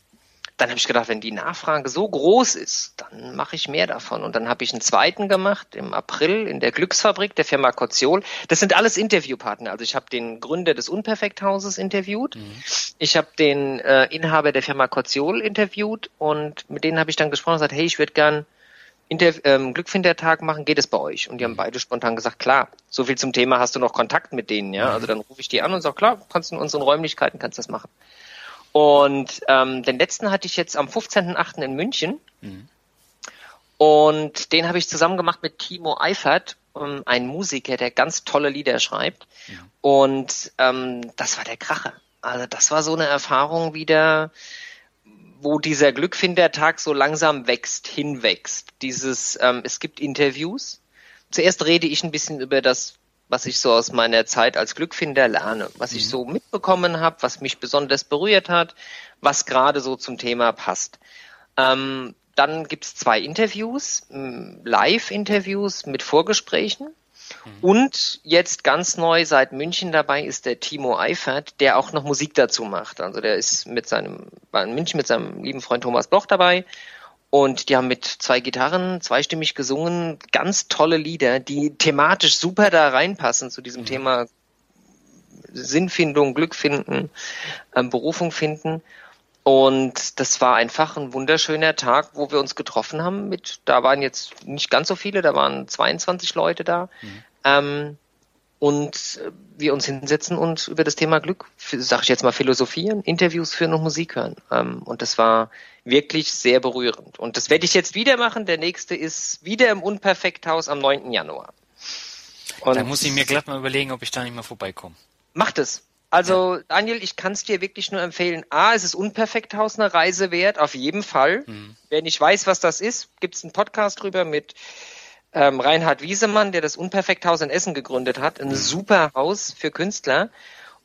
dann habe ich gedacht, wenn die Nachfrage so groß ist, dann mache ich mehr davon. Und dann habe ich einen zweiten gemacht im April in der Glücksfabrik der Firma Koziol. Das sind alles Interviewpartner. Also ich habe den Gründer des Unperfekthauses interviewt. Mhm. Ich habe den äh, Inhaber der Firma Koziol interviewt und mit denen habe ich dann gesprochen und gesagt, hey, ich würde gern Interv ähm, Glückfindertag machen, geht es bei euch? Und die haben mhm. beide spontan gesagt, klar, so viel zum Thema, hast du noch Kontakt mit denen, ja? Mhm. Also dann rufe ich die an und sage, klar, kannst du in unseren Räumlichkeiten, kannst das machen. Und ähm, den letzten hatte ich jetzt am 15.8. in München. Mhm. Und den habe ich zusammen gemacht mit Timo Eifert, ähm, ein Musiker, der ganz tolle Lieder schreibt. Ja. Und ähm, das war der Kracher. Also das war so eine Erfahrung wieder, wo dieser Glückfindertag so langsam wächst, hinwächst. Dieses, ähm, es gibt Interviews. Zuerst rede ich ein bisschen über das was ich so aus meiner Zeit als Glückfinder lerne, was ich mhm. so mitbekommen habe, was mich besonders berührt hat, was gerade so zum Thema passt. Ähm, dann gibt's zwei Interviews, Live-Interviews mit Vorgesprächen. Mhm. Und jetzt ganz neu seit München dabei ist der Timo Eifert, der auch noch Musik dazu macht. Also der ist mit seinem, war in München mit seinem lieben Freund Thomas Bloch dabei und die haben mit zwei Gitarren zweistimmig gesungen, ganz tolle Lieder, die thematisch super da reinpassen zu diesem mhm. Thema Sinnfindung, Glück finden, ähm, Berufung finden. Und das war einfach ein wunderschöner Tag, wo wir uns getroffen haben. Mit, da waren jetzt nicht ganz so viele, da waren 22 Leute da. Mhm. Ähm, und wir uns hinsetzen und über das Thema Glück, sag ich jetzt mal, philosophieren, Interviews führen und Musik hören. Ähm, und das war wirklich sehr berührend. Und das werde ich jetzt wieder machen. Der nächste ist wieder im Unperfekthaus am 9. Januar. Und da muss ich mir glatt mal überlegen, ob ich da nicht mal vorbeikomme. Macht es. Also ja. Daniel, ich kann es dir wirklich nur empfehlen. A, es ist Unperfekthaus eine Reise wert, auf jeden Fall. Mhm. Wer nicht weiß, was das ist, gibt es einen Podcast drüber mit ähm, Reinhard Wiesemann, der das Unperfekthaus in Essen gegründet hat. Ein mhm. super Haus für Künstler.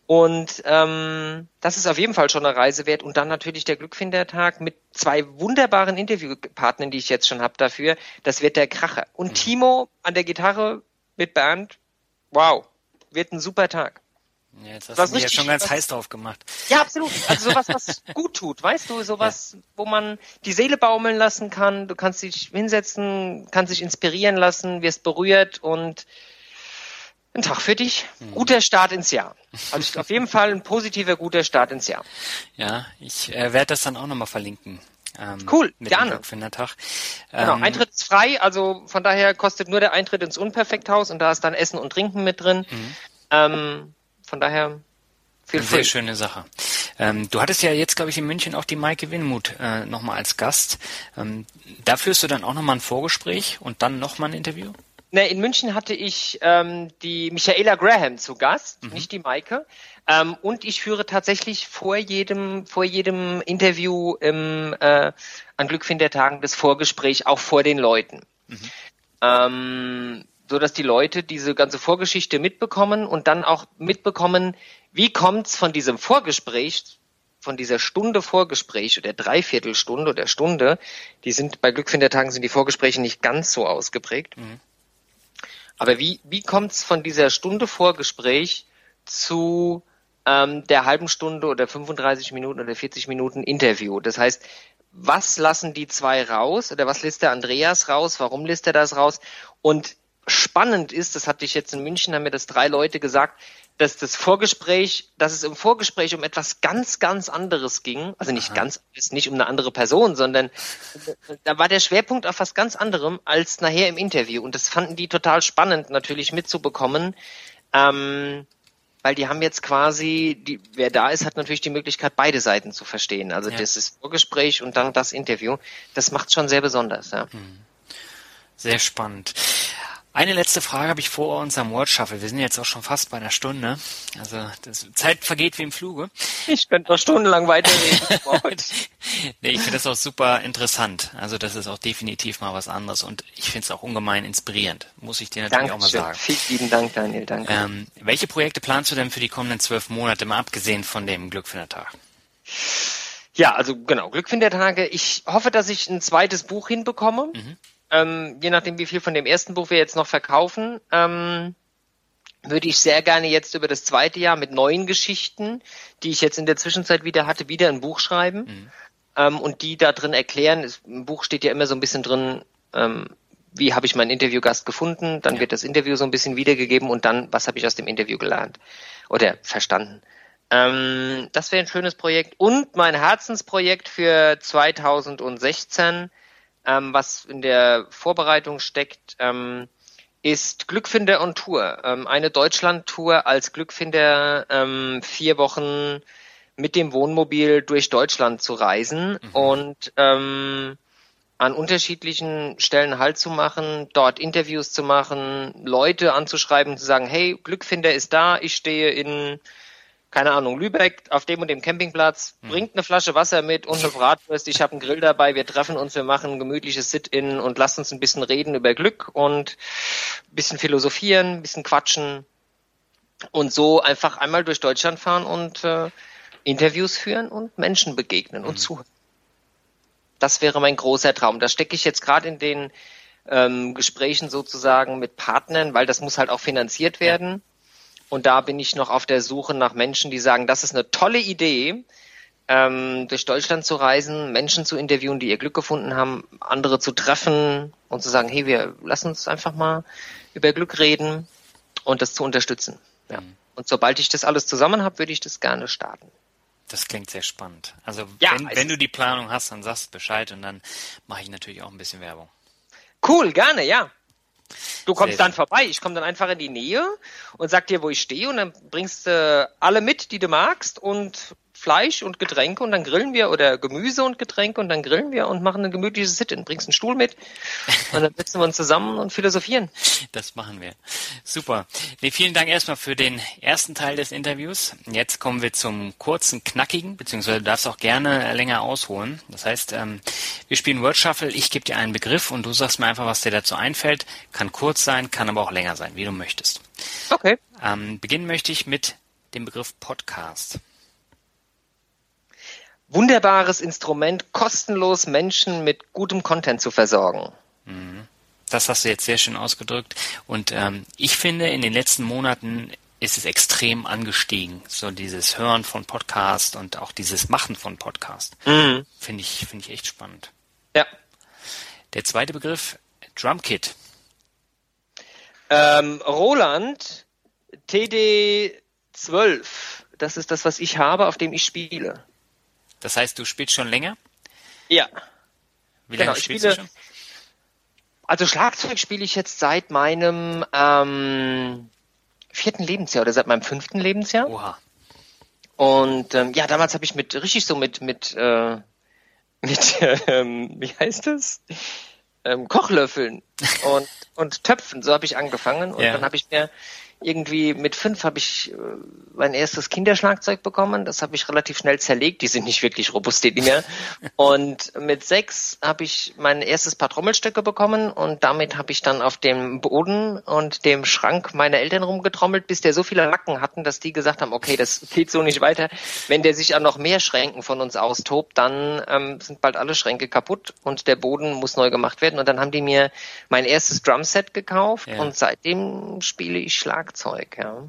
Und ähm, das ist auf jeden Fall schon eine Reise wert. Und dann natürlich der Glückfindertag mit zwei wunderbaren Interviewpartnern, die ich jetzt schon habe dafür. Das wird der Kracher. Und mhm. Timo an der Gitarre mit Bernd. Wow, wird ein super Tag. Ja, jetzt hast was du mich ja schon ganz heiß drauf gemacht. Ja, absolut. Also sowas, was *laughs* gut tut, weißt du, sowas, ja. wo man die Seele baumeln lassen kann. Du kannst dich hinsetzen, kannst dich inspirieren lassen, wirst berührt und ein Tag für dich. Mhm. Guter Start ins Jahr. Also auf jeden Fall ein positiver, guter Start ins Jahr. Ja, ich äh, werde das dann auch nochmal verlinken. Ähm, cool, gerne. Findertag. Genau, ähm, Eintritt ist frei, also von daher kostet nur der Eintritt ins Unperfekthaus und da ist dann Essen und Trinken mit drin. Mhm. Ähm, von daher viel sehr schöne Sache. Ähm, du hattest ja jetzt, glaube ich, in München auch die Maike Winmuth äh, nochmal als Gast. Ähm, da führst du dann auch nochmal ein Vorgespräch und dann nochmal ein Interview? Ne, in München hatte ich ähm, die Michaela Graham zu Gast, mhm. nicht die Maike. Ähm, und ich führe tatsächlich vor jedem, vor jedem Interview im, äh, an Glückfindertagen das Vorgespräch auch vor den Leuten. Mhm. Ähm, so dass die Leute diese ganze Vorgeschichte mitbekommen und dann auch mitbekommen, wie kommt's von diesem Vorgespräch, von dieser Stunde Vorgespräch oder Dreiviertelstunde oder Stunde, die sind bei Glückfindertagen sind die Vorgespräche nicht ganz so ausgeprägt. Mhm. Aber wie, wie kommt's von dieser Stunde Vorgespräch zu ähm, der halben Stunde oder 35 Minuten oder 40 Minuten Interview? Das heißt, was lassen die zwei raus oder was lässt der Andreas raus? Warum lässt er das raus? Und spannend ist, das hatte ich jetzt in München, haben mir das drei Leute gesagt, dass das Vorgespräch, dass es im Vorgespräch um etwas ganz, ganz anderes ging. Also nicht Aha. ganz, nicht um eine andere Person, sondern da war der Schwerpunkt auf was ganz anderem als nachher im Interview. Und das fanden die total spannend, natürlich mitzubekommen. Ähm, weil die haben jetzt quasi, die, wer da ist, hat natürlich die Möglichkeit, beide Seiten zu verstehen. Also ja. das ist Vorgespräch und dann das Interview. Das macht schon sehr besonders, ja. Hm. Sehr spannend. Eine letzte Frage habe ich vor unserem Word Shuffle. Wir sind jetzt auch schon fast bei einer Stunde. Also das Zeit vergeht wie im Fluge. Ich könnte noch stundenlang weiterreden. *laughs* nee, ich finde das auch super interessant. Also das ist auch definitiv mal was anderes und ich finde es auch ungemein inspirierend. Muss ich dir natürlich Dankeschön. auch mal sagen. Vielen lieben Dank, Daniel. Danke. Ähm, welche Projekte planst du denn für die kommenden zwölf Monate, mal abgesehen von dem Glückfindertag? Ja, also genau, Glückfindertage. Ich hoffe, dass ich ein zweites Buch hinbekomme. Mhm ähm, je nachdem, wie viel von dem ersten Buch wir jetzt noch verkaufen, ähm, würde ich sehr gerne jetzt über das zweite Jahr mit neuen Geschichten, die ich jetzt in der Zwischenzeit wieder hatte, wieder ein Buch schreiben mhm. ähm, und die da drin erklären. Im Buch steht ja immer so ein bisschen drin, ähm, wie habe ich meinen Interviewgast gefunden, dann ja. wird das Interview so ein bisschen wiedergegeben und dann, was habe ich aus dem Interview gelernt oder verstanden. Ähm, das wäre ein schönes Projekt. Und mein Herzensprojekt für 2016 ähm, was in der Vorbereitung steckt, ähm, ist Glückfinder on Tour. Ähm, eine Deutschland-Tour als Glückfinder ähm, vier Wochen mit dem Wohnmobil durch Deutschland zu reisen mhm. und ähm, an unterschiedlichen Stellen Halt zu machen, dort Interviews zu machen, Leute anzuschreiben, zu sagen, hey, Glückfinder ist da, ich stehe in keine Ahnung, Lübeck auf dem und dem Campingplatz, hm. bringt eine Flasche Wasser mit und eine Bratwurst, ich habe einen Grill dabei, wir treffen uns, wir machen ein gemütliches Sit-In und lasst uns ein bisschen reden über Glück und ein bisschen philosophieren, ein bisschen quatschen und so einfach einmal durch Deutschland fahren und äh, Interviews führen und Menschen begegnen mhm. und hm. zuhören. Das wäre mein großer Traum. Da stecke ich jetzt gerade in den ähm, Gesprächen sozusagen mit Partnern, weil das muss halt auch finanziert werden. Ja und da bin ich noch auf der Suche nach Menschen, die sagen, das ist eine tolle Idee, ähm, durch Deutschland zu reisen, Menschen zu interviewen, die ihr Glück gefunden haben, andere zu treffen und zu sagen, hey, wir lassen uns einfach mal über Glück reden und das zu unterstützen. Ja. Mhm. Und sobald ich das alles zusammen habe, würde ich das gerne starten. Das klingt sehr spannend. Also Ja, wenn, es wenn du die Planung hast, dann sagst Bescheid und dann mache ich natürlich auch ein bisschen Werbung. Cool, gerne, ja. Du kommst dann vorbei. Ich komme dann einfach in die Nähe und sag dir, wo ich stehe und dann bringst du alle mit, die du magst und Fleisch und Getränke und dann grillen wir oder Gemüse und Getränke und dann grillen wir und machen ein gemütliches Sit-in. Bringst einen Stuhl mit und dann setzen wir uns zusammen und philosophieren. Das machen wir. Super. Nee, vielen Dank erstmal für den ersten Teil des Interviews. Jetzt kommen wir zum kurzen, knackigen, beziehungsweise du darfst auch gerne länger ausholen. Das heißt, ähm, wir spielen Word Shuffle, ich gebe dir einen Begriff und du sagst mir einfach, was dir dazu einfällt. Kann kurz sein, kann aber auch länger sein, wie du möchtest. Okay. Ähm, beginnen möchte ich mit dem Begriff Podcast. Wunderbares Instrument, kostenlos Menschen mit gutem Content zu versorgen. Das hast du jetzt sehr schön ausgedrückt. Und ähm, ich finde, in den letzten Monaten ist es extrem angestiegen. So dieses Hören von Podcast und auch dieses Machen von Podcast. Mhm. Finde ich, finde ich echt spannend. Ja. Der zweite Begriff, Drumkit. Ähm, Roland TD12. Das ist das, was ich habe, auf dem ich spiele. Das heißt, du spielst schon länger? Ja. Wie Genau, lange ich spielst spiele- du schon? Also Schlagzeug spiele ich jetzt seit meinem ähm, vierten Lebensjahr oder seit meinem fünften Lebensjahr. Oha. Und ähm, ja, damals habe ich mit richtig so mit mit äh, *laughs* mit ähm, wie heißt es ähm, Kochlöffeln und und Töpfen. So habe ich angefangen und Ja. dann habe ich mir irgendwie mit fünf habe ich äh, mein erstes Kinderschlagzeug bekommen. Das habe ich relativ schnell zerlegt. Die sind nicht wirklich robust, die Dinger. *laughs* Und mit sechs habe ich mein erstes paar Trommelstöcke bekommen und damit habe ich dann auf dem Boden und dem Schrank meiner Eltern rumgetrommelt, bis der so viele Macken hatten, dass die gesagt haben, okay, das geht so nicht weiter. Wenn der sich an noch mehr Schränken von uns austobt, dann ähm, sind bald alle Schränke kaputt und der Boden muss neu gemacht werden. Und dann haben die mir mein erstes Drumset gekauft Ja. und seitdem spiele ich Schlagzeug, ja.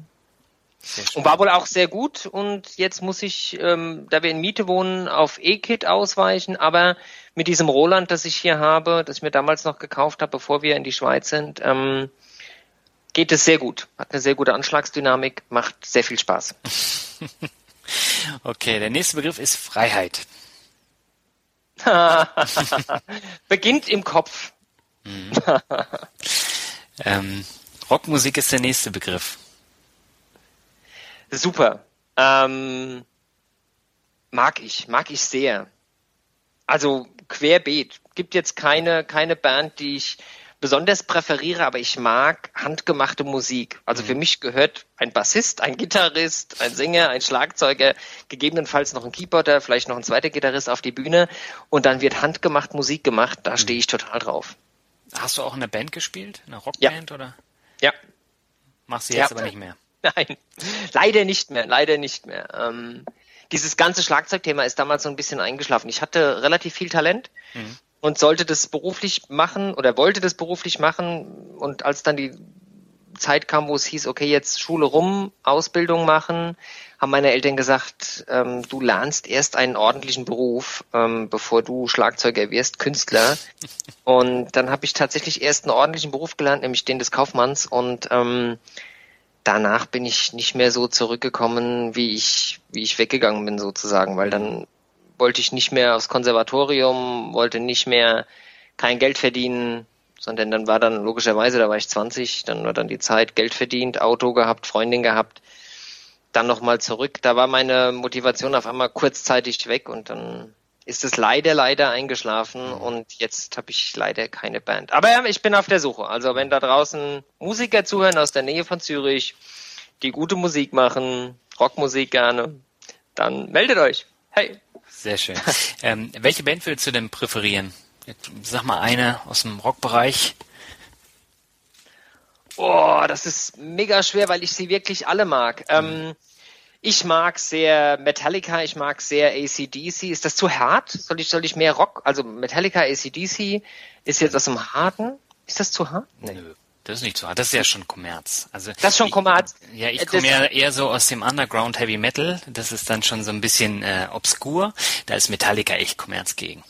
Sehr Und war wohl auch sehr gut. Und jetzt muss ich, ähm, da wir in Miete wohnen, auf E-Kit ausweichen. Aber mit diesem Roland, das ich hier habe, das ich mir damals noch gekauft habe, bevor wir in die Schweiz sind, ähm, geht es sehr gut. Hat eine sehr gute Anschlagsdynamik, macht sehr viel Spaß. *laughs* Okay, der nächste Begriff ist Freiheit. *laughs* Beginnt im Kopf. *laughs* Ähm, Rockmusik ist der nächste Begriff. Super. Ähm, mag ich, mag ich sehr. Also querbeet. Gibt jetzt keine, keine Band, die ich besonders präferiere, aber ich mag handgemachte Musik. Also für mich gehört ein Bassist, ein Gitarrist, ein Sänger, ein Schlagzeuger, gegebenenfalls noch ein Keyboarder, vielleicht noch ein zweiter Gitarrist auf die Bühne und dann wird handgemacht Musik gemacht. Da stehe ich total drauf. Hast du auch in einer Band gespielt? In einer Rockband oder? Ja. Machst du Ja. jetzt aber nicht mehr. *laughs* Nein, leider nicht mehr, leider nicht mehr. Ähm, dieses ganze Schlagzeugthema ist damals so ein bisschen eingeschlafen. Ich hatte relativ viel Talent und sollte das beruflich machen oder wollte das beruflich machen. Und als dann die Zeit kam, wo es hieß, okay, jetzt Schule rum, Ausbildung machen, haben meine Eltern gesagt, ähm, du lernst erst einen ordentlichen Beruf, ähm, bevor du Schlagzeuger wirst, Künstler. *laughs* Und dann habe ich tatsächlich erst einen ordentlichen Beruf gelernt, nämlich den des Kaufmanns. Und ähm, danach bin ich nicht mehr so zurückgekommen, wie ich, wie ich weggegangen bin sozusagen, weil dann wollte ich nicht mehr aufs Konservatorium, wollte nicht mehr kein Geld verdienen, sondern dann war dann logischerweise, da war ich 20, dann war dann die Zeit, Geld verdient, Auto gehabt, Freundin gehabt, dann nochmal zurück. Da war meine Motivation auf einmal kurzzeitig weg und dann ist es leider, leider eingeschlafen und jetzt habe ich leider keine Band. Aber ja, ich bin auf der Suche. Also wenn da draußen Musiker zuhören aus der Nähe von Zürich, die gute Musik machen, Rockmusik gerne, dann meldet euch. Hey. Sehr schön. ähm, welche Band würdest du denn präferieren? Sag mal eine aus dem Rockbereich. Oh, das ist mega schwer, weil ich sie wirklich alle mag. Ähm, ich mag sehr Metallica, ich mag sehr ACDC. Ist das zu hart? Soll ich, soll ich mehr Rock? Also Metallica, ACDC ist jetzt aus dem Harten. Ist das zu hart? Nee. Nö, das ist nicht so hart. Das ist ja schon Kommerz. Also Das ist schon ich- Kommerz. Ja, ich komme ja eher so aus dem Underground Heavy Metal. Das ist dann schon so ein bisschen äh, obskur. Da ist Metallica echt Kommerz gegen.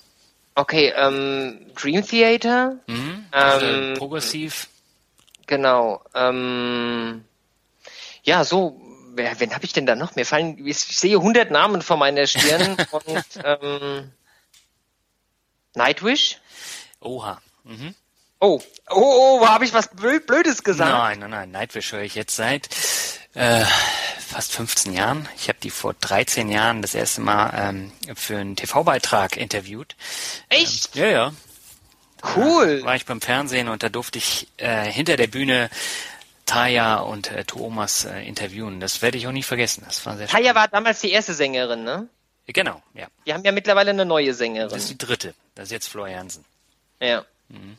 Okay, ähm, Dream Theater? Mhm. Also Ähm, progressiv. Genau. Ähm, ja, so wer, wen habe ich denn da noch? Mir fallen, ich sehe 100 Namen vor meiner Stirn *laughs* und ähm, Nightwish. Oha. Mhm. Oh, oh, oh, habe ich was Blödes gesagt? Nein, nein, nein. Nightwish höre ich jetzt seit äh, fast 15 Jahren. Ich habe die vor 13 Jahren das erste Mal ähm, für einen TV-Beitrag interviewt. Echt? Ähm, ja, ja. Cool. Äh, war ich beim Fernsehen und da durfte ich äh, hinter der Bühne Taya und äh, Thomas äh, interviewen. Das werde ich auch nie vergessen. Das war sehr Taya war damals die erste Sängerin, ne? Genau, ja. Die haben ja mittlerweile eine neue Sängerin. Das ist die dritte. Das ist jetzt Flor Jansen. Ja. Mhm.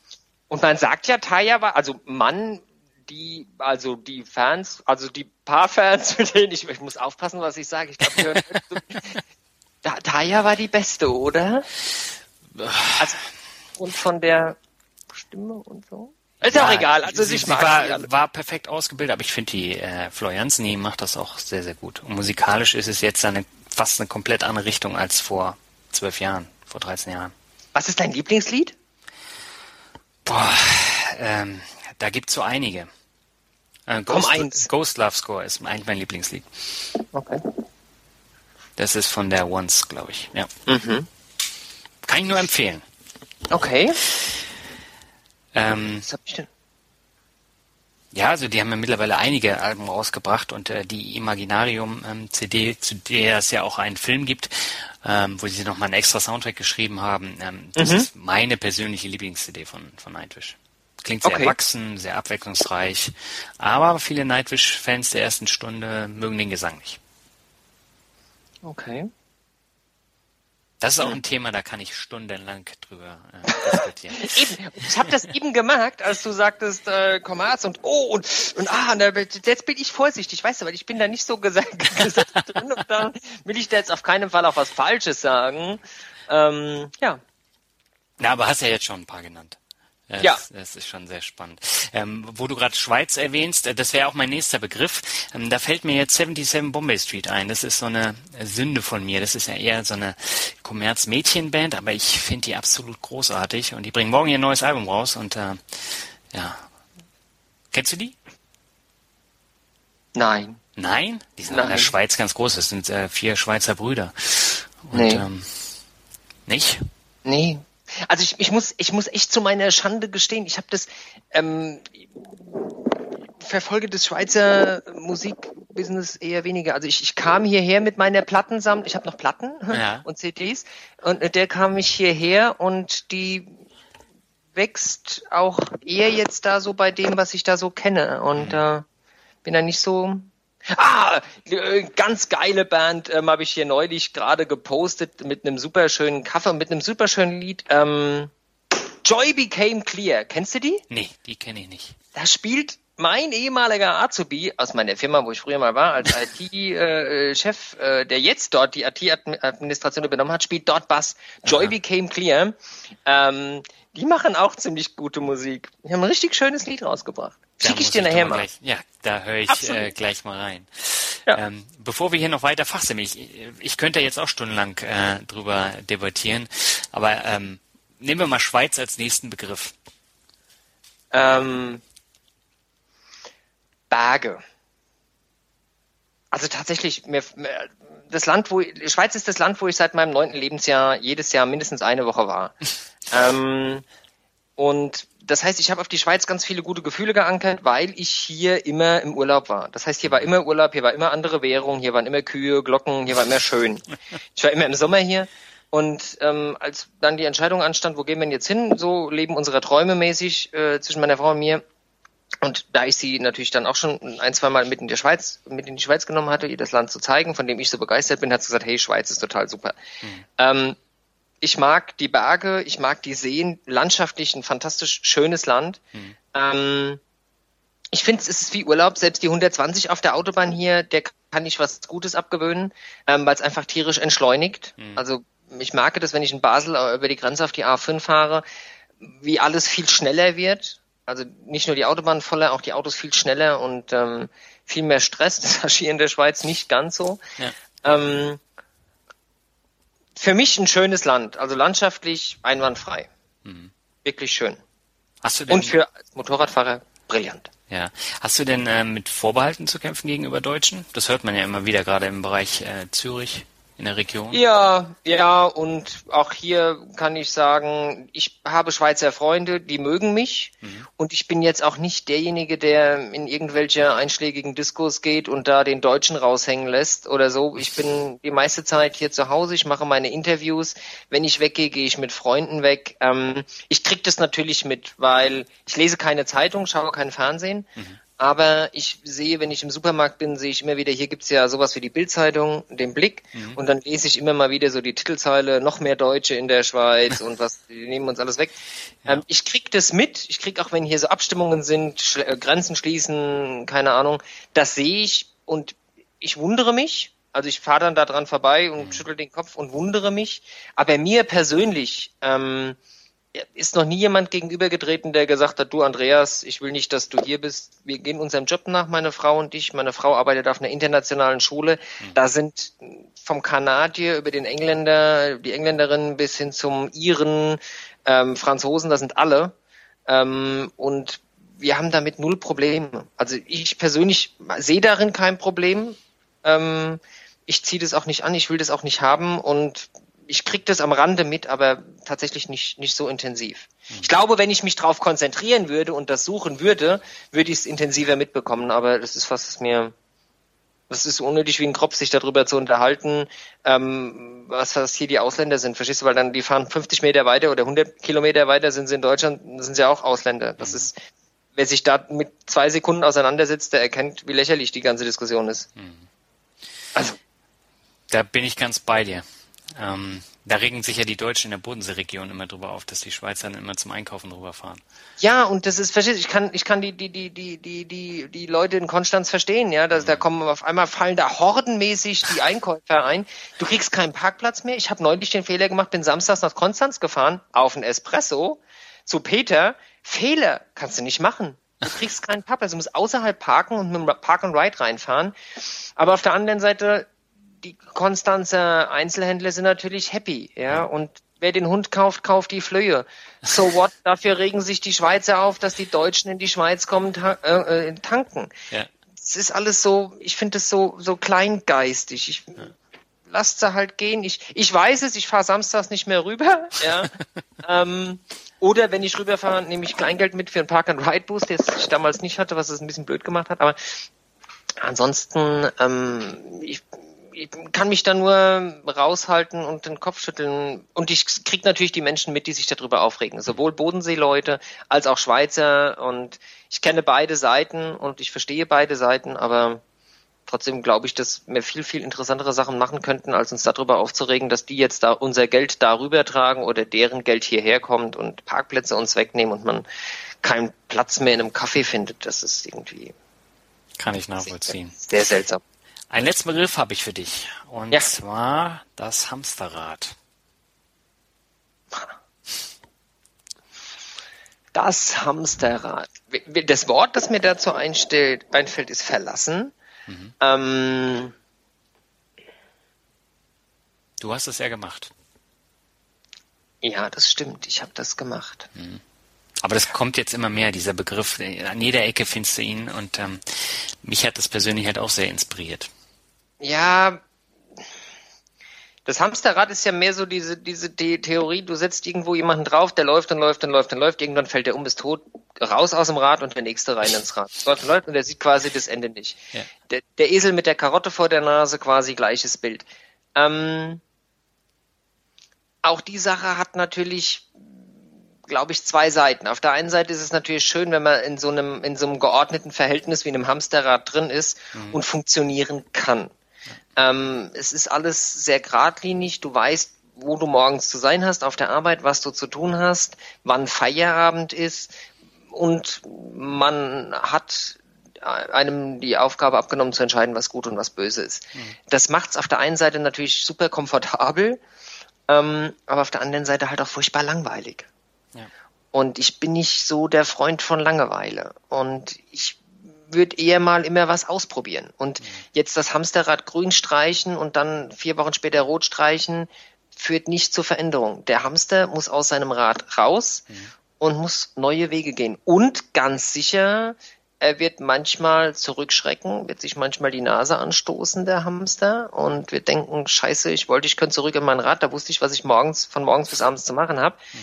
Und man sagt ja, Taya war, also Mann, die, also die Fans, also die paar Fans, *laughs* mit denen ich, ich muss aufpassen, was ich sage. Ich glaube, *laughs* Taya war die beste, oder? Also, und von der Stimme und so. Ist ja, auch egal. Also sie, sie war, war perfekt ausgebildet, aber ich finde die äh, Florianzen, die macht das auch sehr, sehr gut. Und musikalisch ist es jetzt eine fast eine komplett andere Richtung als vor zwölf Jahren, vor 13 Jahren. Was ist dein Lieblingslied? Boah, ähm, da gibt's so einige. Äh, Ghost, eins. Ghost Love Score ist eigentlich mein Lieblingslied. Okay. Das ist von der Once, glaube ich. Ja. Mhm. Kann ich nur empfehlen. Okay. Ähm, Was hab ich denn? Ja, also die haben ja mittlerweile einige Alben rausgebracht und äh, die Imaginarium ähm, CD, zu der es ja auch einen Film gibt, ähm, wo sie nochmal einen extra Soundtrack geschrieben haben, ähm, das mhm. ist meine persönliche Lieblings-CD von, von Nightwish. Klingt sehr okay. erwachsen, sehr abwechslungsreich, aber viele Nightwish-Fans der ersten Stunde mögen den Gesang nicht. Okay. Das ist auch ein Thema, da kann ich stundenlang drüber äh, diskutieren. *laughs* eben, ich habe das eben gemerkt, als du sagtest äh, Kommerz und oh und und ah, und jetzt bin ich vorsichtig, weißt du, weil ich bin da nicht so gesagt, *laughs* gesagt drin und da will ich da jetzt auf keinen Fall auch was Falsches sagen. Ähm, ja. Na, aber hast ja jetzt schon ein paar genannt. Das, ja. Das ist schon sehr spannend. Ähm, wo du gerade Schweiz erwähnst, äh, das wäre auch mein nächster Begriff. Ähm, da fällt mir jetzt 77 Bombay Street ein. Das ist so eine Sünde von mir. Das ist ja eher so eine Kommerz-Mädchenband, aber ich finde die absolut großartig und die bringen morgen ihr neues Album raus und äh, ja. Kennst du die? Nein. Nein? Die sind Nein. in der Schweiz ganz groß. Das sind äh, vier Schweizer Brüder. Und, nee. Ähm, nicht? Nee, also ich, ich muss, ich muss echt zu meiner Schande gestehen, ich habe das ähm, verfolge das Schweizer Musikbusiness eher weniger. Also ich, ich kam hierher mit meiner Plattensammlung, ich habe noch Platten *laughs* ja. und CDs und der kam mich hierher und die wächst auch eher jetzt da so bei dem, was ich da so kenne und äh, bin da nicht so Ah, äh, ganz geile Band ähm, habe ich hier neulich gerade gepostet mit einem super schönen Cover, mit einem super schönen Lied. Ähm, Joy Became Clear. Kennst du die? Nee, die kenne ich nicht. Da spielt mein ehemaliger Azubi aus meiner Firma, wo ich früher mal war, als IT-Chef, *laughs* äh, äh, der jetzt dort die IT-Administration übernommen hat, spielt dort Bass. Joy Aha. Became Clear. Ähm, die machen auch ziemlich gute Musik. Die haben ein richtig schönes Lied rausgebracht. Schick ich dir nachher mal. Gleich, ja, da höre ich äh, gleich mal rein. Ja. Ähm, bevor wir hier noch weiter fachsimmel, ich, ich könnte jetzt auch stundenlang äh, drüber debattieren, aber ähm, nehmen wir mal Schweiz als nächsten Begriff. Ähm, Berge. Also tatsächlich, mir, das Land, wo Schweiz ist das Land, wo ich seit meinem neunten Lebensjahr jedes Jahr mindestens eine Woche war. *laughs* ähm, und das heißt, ich habe auf die Schweiz ganz viele gute Gefühle geankert, weil ich hier immer im Urlaub war. Das heißt, hier war immer Urlaub, hier war immer andere Währung, hier waren immer Kühe, Glocken, hier war immer schön. Ich war immer im Sommer hier. Und ähm, als dann die Entscheidung anstand, wo gehen wir denn jetzt hin, so leben unsere Träume mäßig äh, zwischen meiner Frau und mir. Und da ich sie natürlich dann auch schon ein, zwei Mal mit in die Schweiz, mit in die Schweiz genommen hatte, ihr das Land zu zeigen, von dem ich so begeistert bin, hat sie gesagt, hey, Schweiz ist total super. Mhm. Ähm, ich mag die Berge, ich mag die Seen, landschaftlich ein fantastisch schönes Land. Mhm. Ähm, ich finde, es ist wie Urlaub, selbst die 120 auf der Autobahn hier, der kann ich was Gutes abgewöhnen, ähm, weil es einfach tierisch entschleunigt. Mhm. Also ich merke das, wenn ich in Basel über die Grenze auf die A5 fahre, wie alles viel schneller wird. Also nicht nur die Autobahn voller, auch die Autos viel schneller und ähm, viel mehr Stress. *laughs* Das du hier in der Schweiz nicht ganz so. Ja. Ähm, für mich ein schönes Land, also landschaftlich einwandfrei. Mhm. Wirklich schön. Hast du denn, Und für Motorradfahrer brillant. Ja. Hast du denn äh, mit Vorbehalten zu kämpfen gegenüber Deutschen? Das hört man ja immer wieder, gerade im Bereich äh, Zürich in der Region? Ja, ja, und auch hier kann ich sagen, ich habe Schweizer Freunde, die mögen mich mhm. und ich bin jetzt auch nicht derjenige, der in irgendwelche einschlägigen Diskos geht und da den Deutschen raushängen lässt oder so. Ich bin die meiste Zeit hier zu Hause, ich mache meine Interviews. Wenn ich weggehe, gehe ich mit Freunden weg. Ähm, ich krieg das natürlich mit, weil ich lese keine Zeitung, schaue kein Fernsehen. Mhm. Aber ich sehe, wenn ich im Supermarkt bin, sehe ich immer wieder, hier gibt's ja sowas wie die Bildzeitung, den Blick, mhm. und dann lese ich immer mal wieder so die Titelzeile, noch mehr Deutsche in der Schweiz *laughs* und was, die nehmen uns alles weg. Ja. Ähm, ich krieg das mit, ich krieg auch, wenn hier so Abstimmungen sind, Sch äh, Grenzen schließen, keine Ahnung, das sehe ich und ich wundere mich, also ich fahre dann da dran vorbei und mhm. schüttel den Kopf und wundere mich, aber mir persönlich, ähm, ist noch nie jemand gegenübergetreten, der gesagt hat, du Andreas, ich will nicht, dass du hier bist. Wir gehen unserem Job nach, meine Frau und ich. Meine Frau arbeitet auf einer internationalen Schule. Mhm. Da sind vom Kanadier über den Engländer, die Engländerin bis hin zum Iren, ähm, Franzosen, da sind alle. Ähm, und wir haben damit null Probleme. Also ich persönlich sehe darin kein Problem. Ähm, ich ziehe das auch nicht an, ich will das auch nicht haben und ich krieg das am Rande mit, aber tatsächlich nicht, nicht so intensiv. Mhm. Ich glaube, wenn ich mich darauf konzentrieren würde und das suchen würde, würde ich es intensiver mitbekommen, aber das ist was mir, das ist unnötig wie ein Kropf, sich darüber zu unterhalten, ähm, was, was hier die Ausländer sind. Verstehst du? Weil dann, die fahren 50 Meter weiter oder 100 Kilometer weiter, sind sie in Deutschland, sind sie auch Ausländer. Das mhm. ist, wer sich da mit zwei Sekunden auseinandersetzt, der erkennt, wie lächerlich die ganze Diskussion ist. Mhm. Also. Da bin ich ganz bei dir. Ähm, da regen sich ja die Deutschen in der Bodenseeregion immer drüber auf, dass die Schweizer dann immer zum Einkaufen rüberfahren. Ja, und das ist, verstehst ich kann, ich kann die, die, die, die, die, die, die Leute in Konstanz verstehen, ja, dass, mhm. da kommen auf einmal fallen da hordenmäßig die Einkäufer ein. Du kriegst keinen Parkplatz mehr. Ich habe neulich den Fehler gemacht, bin samstags nach Konstanz gefahren, auf ein Espresso, zu Peter. Fehler kannst du nicht machen. Du kriegst keinen Parkplatz. Du musst außerhalb parken und mit dem Park and Ride reinfahren. Aber auf der anderen Seite, die Konstanzer Einzelhändler sind natürlich happy, ja, und wer den Hund kauft, kauft die Flöhe. So what? *laughs* Dafür regen sich die Schweizer auf, dass die Deutschen in die Schweiz kommen, ta äh, äh tanken. Ja. Es ist alles so, ich finde es so, so kleingeistig. Ich, ja. Lasst sie halt gehen. Ich, ich weiß es, ich fahre samstags nicht mehr rüber. Ja. *laughs* ähm, oder wenn ich rüberfahre, nehme ich Kleingeld mit für einen Park-and-Ride-Boost, den ich damals nicht hatte, was es ein bisschen blöd gemacht hat. Aber ansonsten, ähm, ich, ich kann mich da nur raushalten und den Kopf schütteln. Und ich krieg natürlich die Menschen mit, die sich darüber aufregen. Sowohl Bodenseeleute als auch Schweizer. Und ich kenne beide Seiten und ich verstehe beide Seiten, aber trotzdem glaube ich, dass wir viel, viel interessantere Sachen machen könnten, als uns darüber aufzuregen, dass die jetzt da unser Geld darüber tragen oder deren Geld hierher kommt und Parkplätze uns wegnehmen und man keinen Platz mehr in einem Café findet. Das ist irgendwie. Kann ich nachvollziehen. Sehr seltsam. Einen letzten Begriff habe ich für dich. Und ja. zwar das Hamsterrad. Das Hamsterrad. Das Wort, das mir dazu einstellt, einfällt, ist verlassen. Mhm. Ähm, du hast es ja gemacht. Ja, das stimmt. Ich habe das gemacht. Mhm. Aber das kommt jetzt immer mehr, dieser Begriff. An jeder Ecke findest du ihn und ähm, mich hat das persönlich halt auch sehr inspiriert. Ja, das Hamsterrad ist ja mehr so diese, diese die Theorie, du setzt irgendwo jemanden drauf, der läuft und läuft und läuft und läuft, irgendwann fällt der um, ist tot, raus aus dem Rad und der nächste rein ins Rad. *laughs* Läuft und läuft und der sieht quasi das Ende nicht. Ja. Der, der Esel mit der Karotte vor der Nase, quasi gleiches Bild. Ähm, auch die Sache hat natürlich glaube ich, zwei Seiten. Auf der einen Seite ist es natürlich schön, wenn man in so einem, in so einem geordneten Verhältnis wie einem Hamsterrad drin ist mhm. und funktionieren kann. Ähm, es ist alles sehr geradlinig. Du weißt, wo du morgens zu sein hast auf der Arbeit, was du zu tun hast, wann Feierabend ist und man hat einem die Aufgabe abgenommen zu entscheiden, was gut und was böse ist. Mhm. Das macht es auf der einen Seite natürlich super komfortabel, ähm, aber auf der anderen Seite halt auch furchtbar langweilig. Ja. Und ich bin nicht so der Freund von Langeweile. Und ich würde eher mal immer was ausprobieren. Und mhm. jetzt das Hamsterrad grün streichen und dann vier Wochen später rot streichen, führt nicht zur Veränderung. Der Hamster muss aus seinem Rad raus mhm. und muss neue Wege gehen. Und ganz sicher, er wird manchmal zurückschrecken, wird sich manchmal die Nase anstoßen, der Hamster, und wird denken, scheiße, ich wollte, ich könnte zurück in mein Rad, da wusste ich, was ich morgens, von morgens bis abends zu machen habe. Mhm.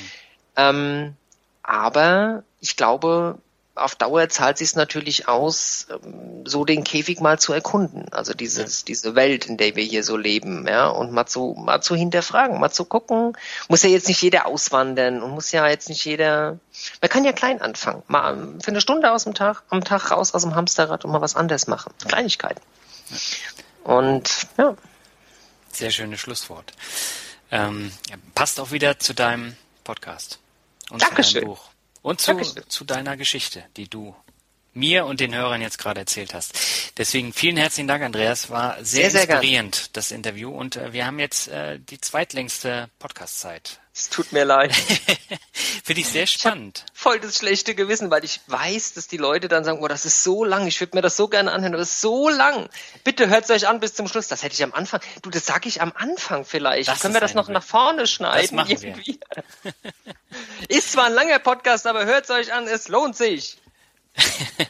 Ähm, aber ich glaube, auf Dauer zahlt sich natürlich aus, ähm, so den Käfig mal zu erkunden. Also dieses, ja. diese Welt, in der wir hier so leben, ja, und mal zu, mal zu hinterfragen, mal zu gucken. Muss ja jetzt nicht jeder auswandern und muss ja jetzt nicht jeder, man kann ja klein anfangen. Mal für eine Stunde aus dem Tag, am Tag raus aus dem Hamsterrad und mal was anderes machen. Kleinigkeiten. Und, ja. Sehr schönes Schlusswort. Ähm, passt auch wieder zu deinem Podcast und Dankeschön. zu deinem Buch. Und zu, zu deiner Geschichte, die du mir und den Hörern jetzt gerade erzählt hast. Deswegen vielen herzlichen Dank, Andreas. War sehr, sehr, sehr inspirierend, gern. das Interview. Und äh, wir haben jetzt äh, die zweitlängste Podcast-Zeit. Es tut mir leid. *laughs* Finde ich sehr spannend. Ich voll das schlechte Gewissen, weil ich weiß, dass die Leute dann sagen, oh, das ist so lang, ich würde mir das so gerne anhören, aber das ist so lang. Bitte hört es euch an bis zum Schluss. Das hätte ich am Anfang. Du, das sage ich am Anfang vielleicht. Das Können wir das noch nach vorne schneiden? Das machen irgendwie? Wir. *laughs* ist zwar ein langer Podcast, aber hört es euch an, es lohnt sich.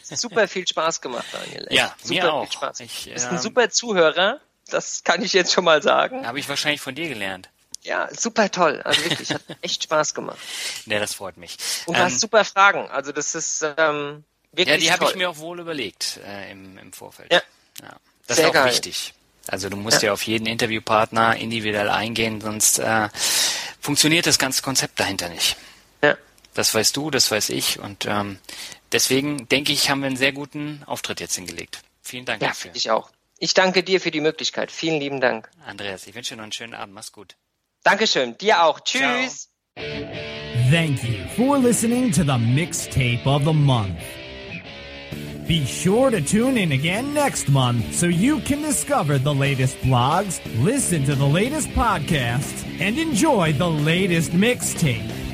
Super viel Spaß gemacht, Daniel. Echt. Ja, super mir auch. Spaß. Ich, ist ein ähm, super Zuhörer, das kann ich jetzt schon mal sagen. Habe ich wahrscheinlich von dir gelernt. Ja, super toll. Also wirklich, hat *laughs* echt Spaß gemacht. Ja, das freut mich. Und du ähm, hast super Fragen. Also das ist ähm, wirklich Ja, die habe ich mir auch wohl überlegt äh, im, im Vorfeld. Ja. ja. Das Sehr ist auch geil. wichtig. Also du musst ja. ja. auf jeden Interviewpartner individuell eingehen, sonst äh, funktioniert das ganze Konzept dahinter nicht. Ja. Das weißt du, das weiß ich und ähm, deswegen denke ich, haben wir einen sehr guten Auftritt jetzt hingelegt. Vielen Dank ja, dafür. Ich auch. Ich danke dir für die Möglichkeit. Vielen lieben Dank. Andreas, ich wünsche dir noch einen schönen Abend. Mach's gut. Dankeschön. Dir auch. Tschüss. Ciao. Thank you for listening to the mixtape of the month. Be sure to tune in again next month so you can discover the latest blogs, listen to the latest podcasts, and enjoy the latest mixtape.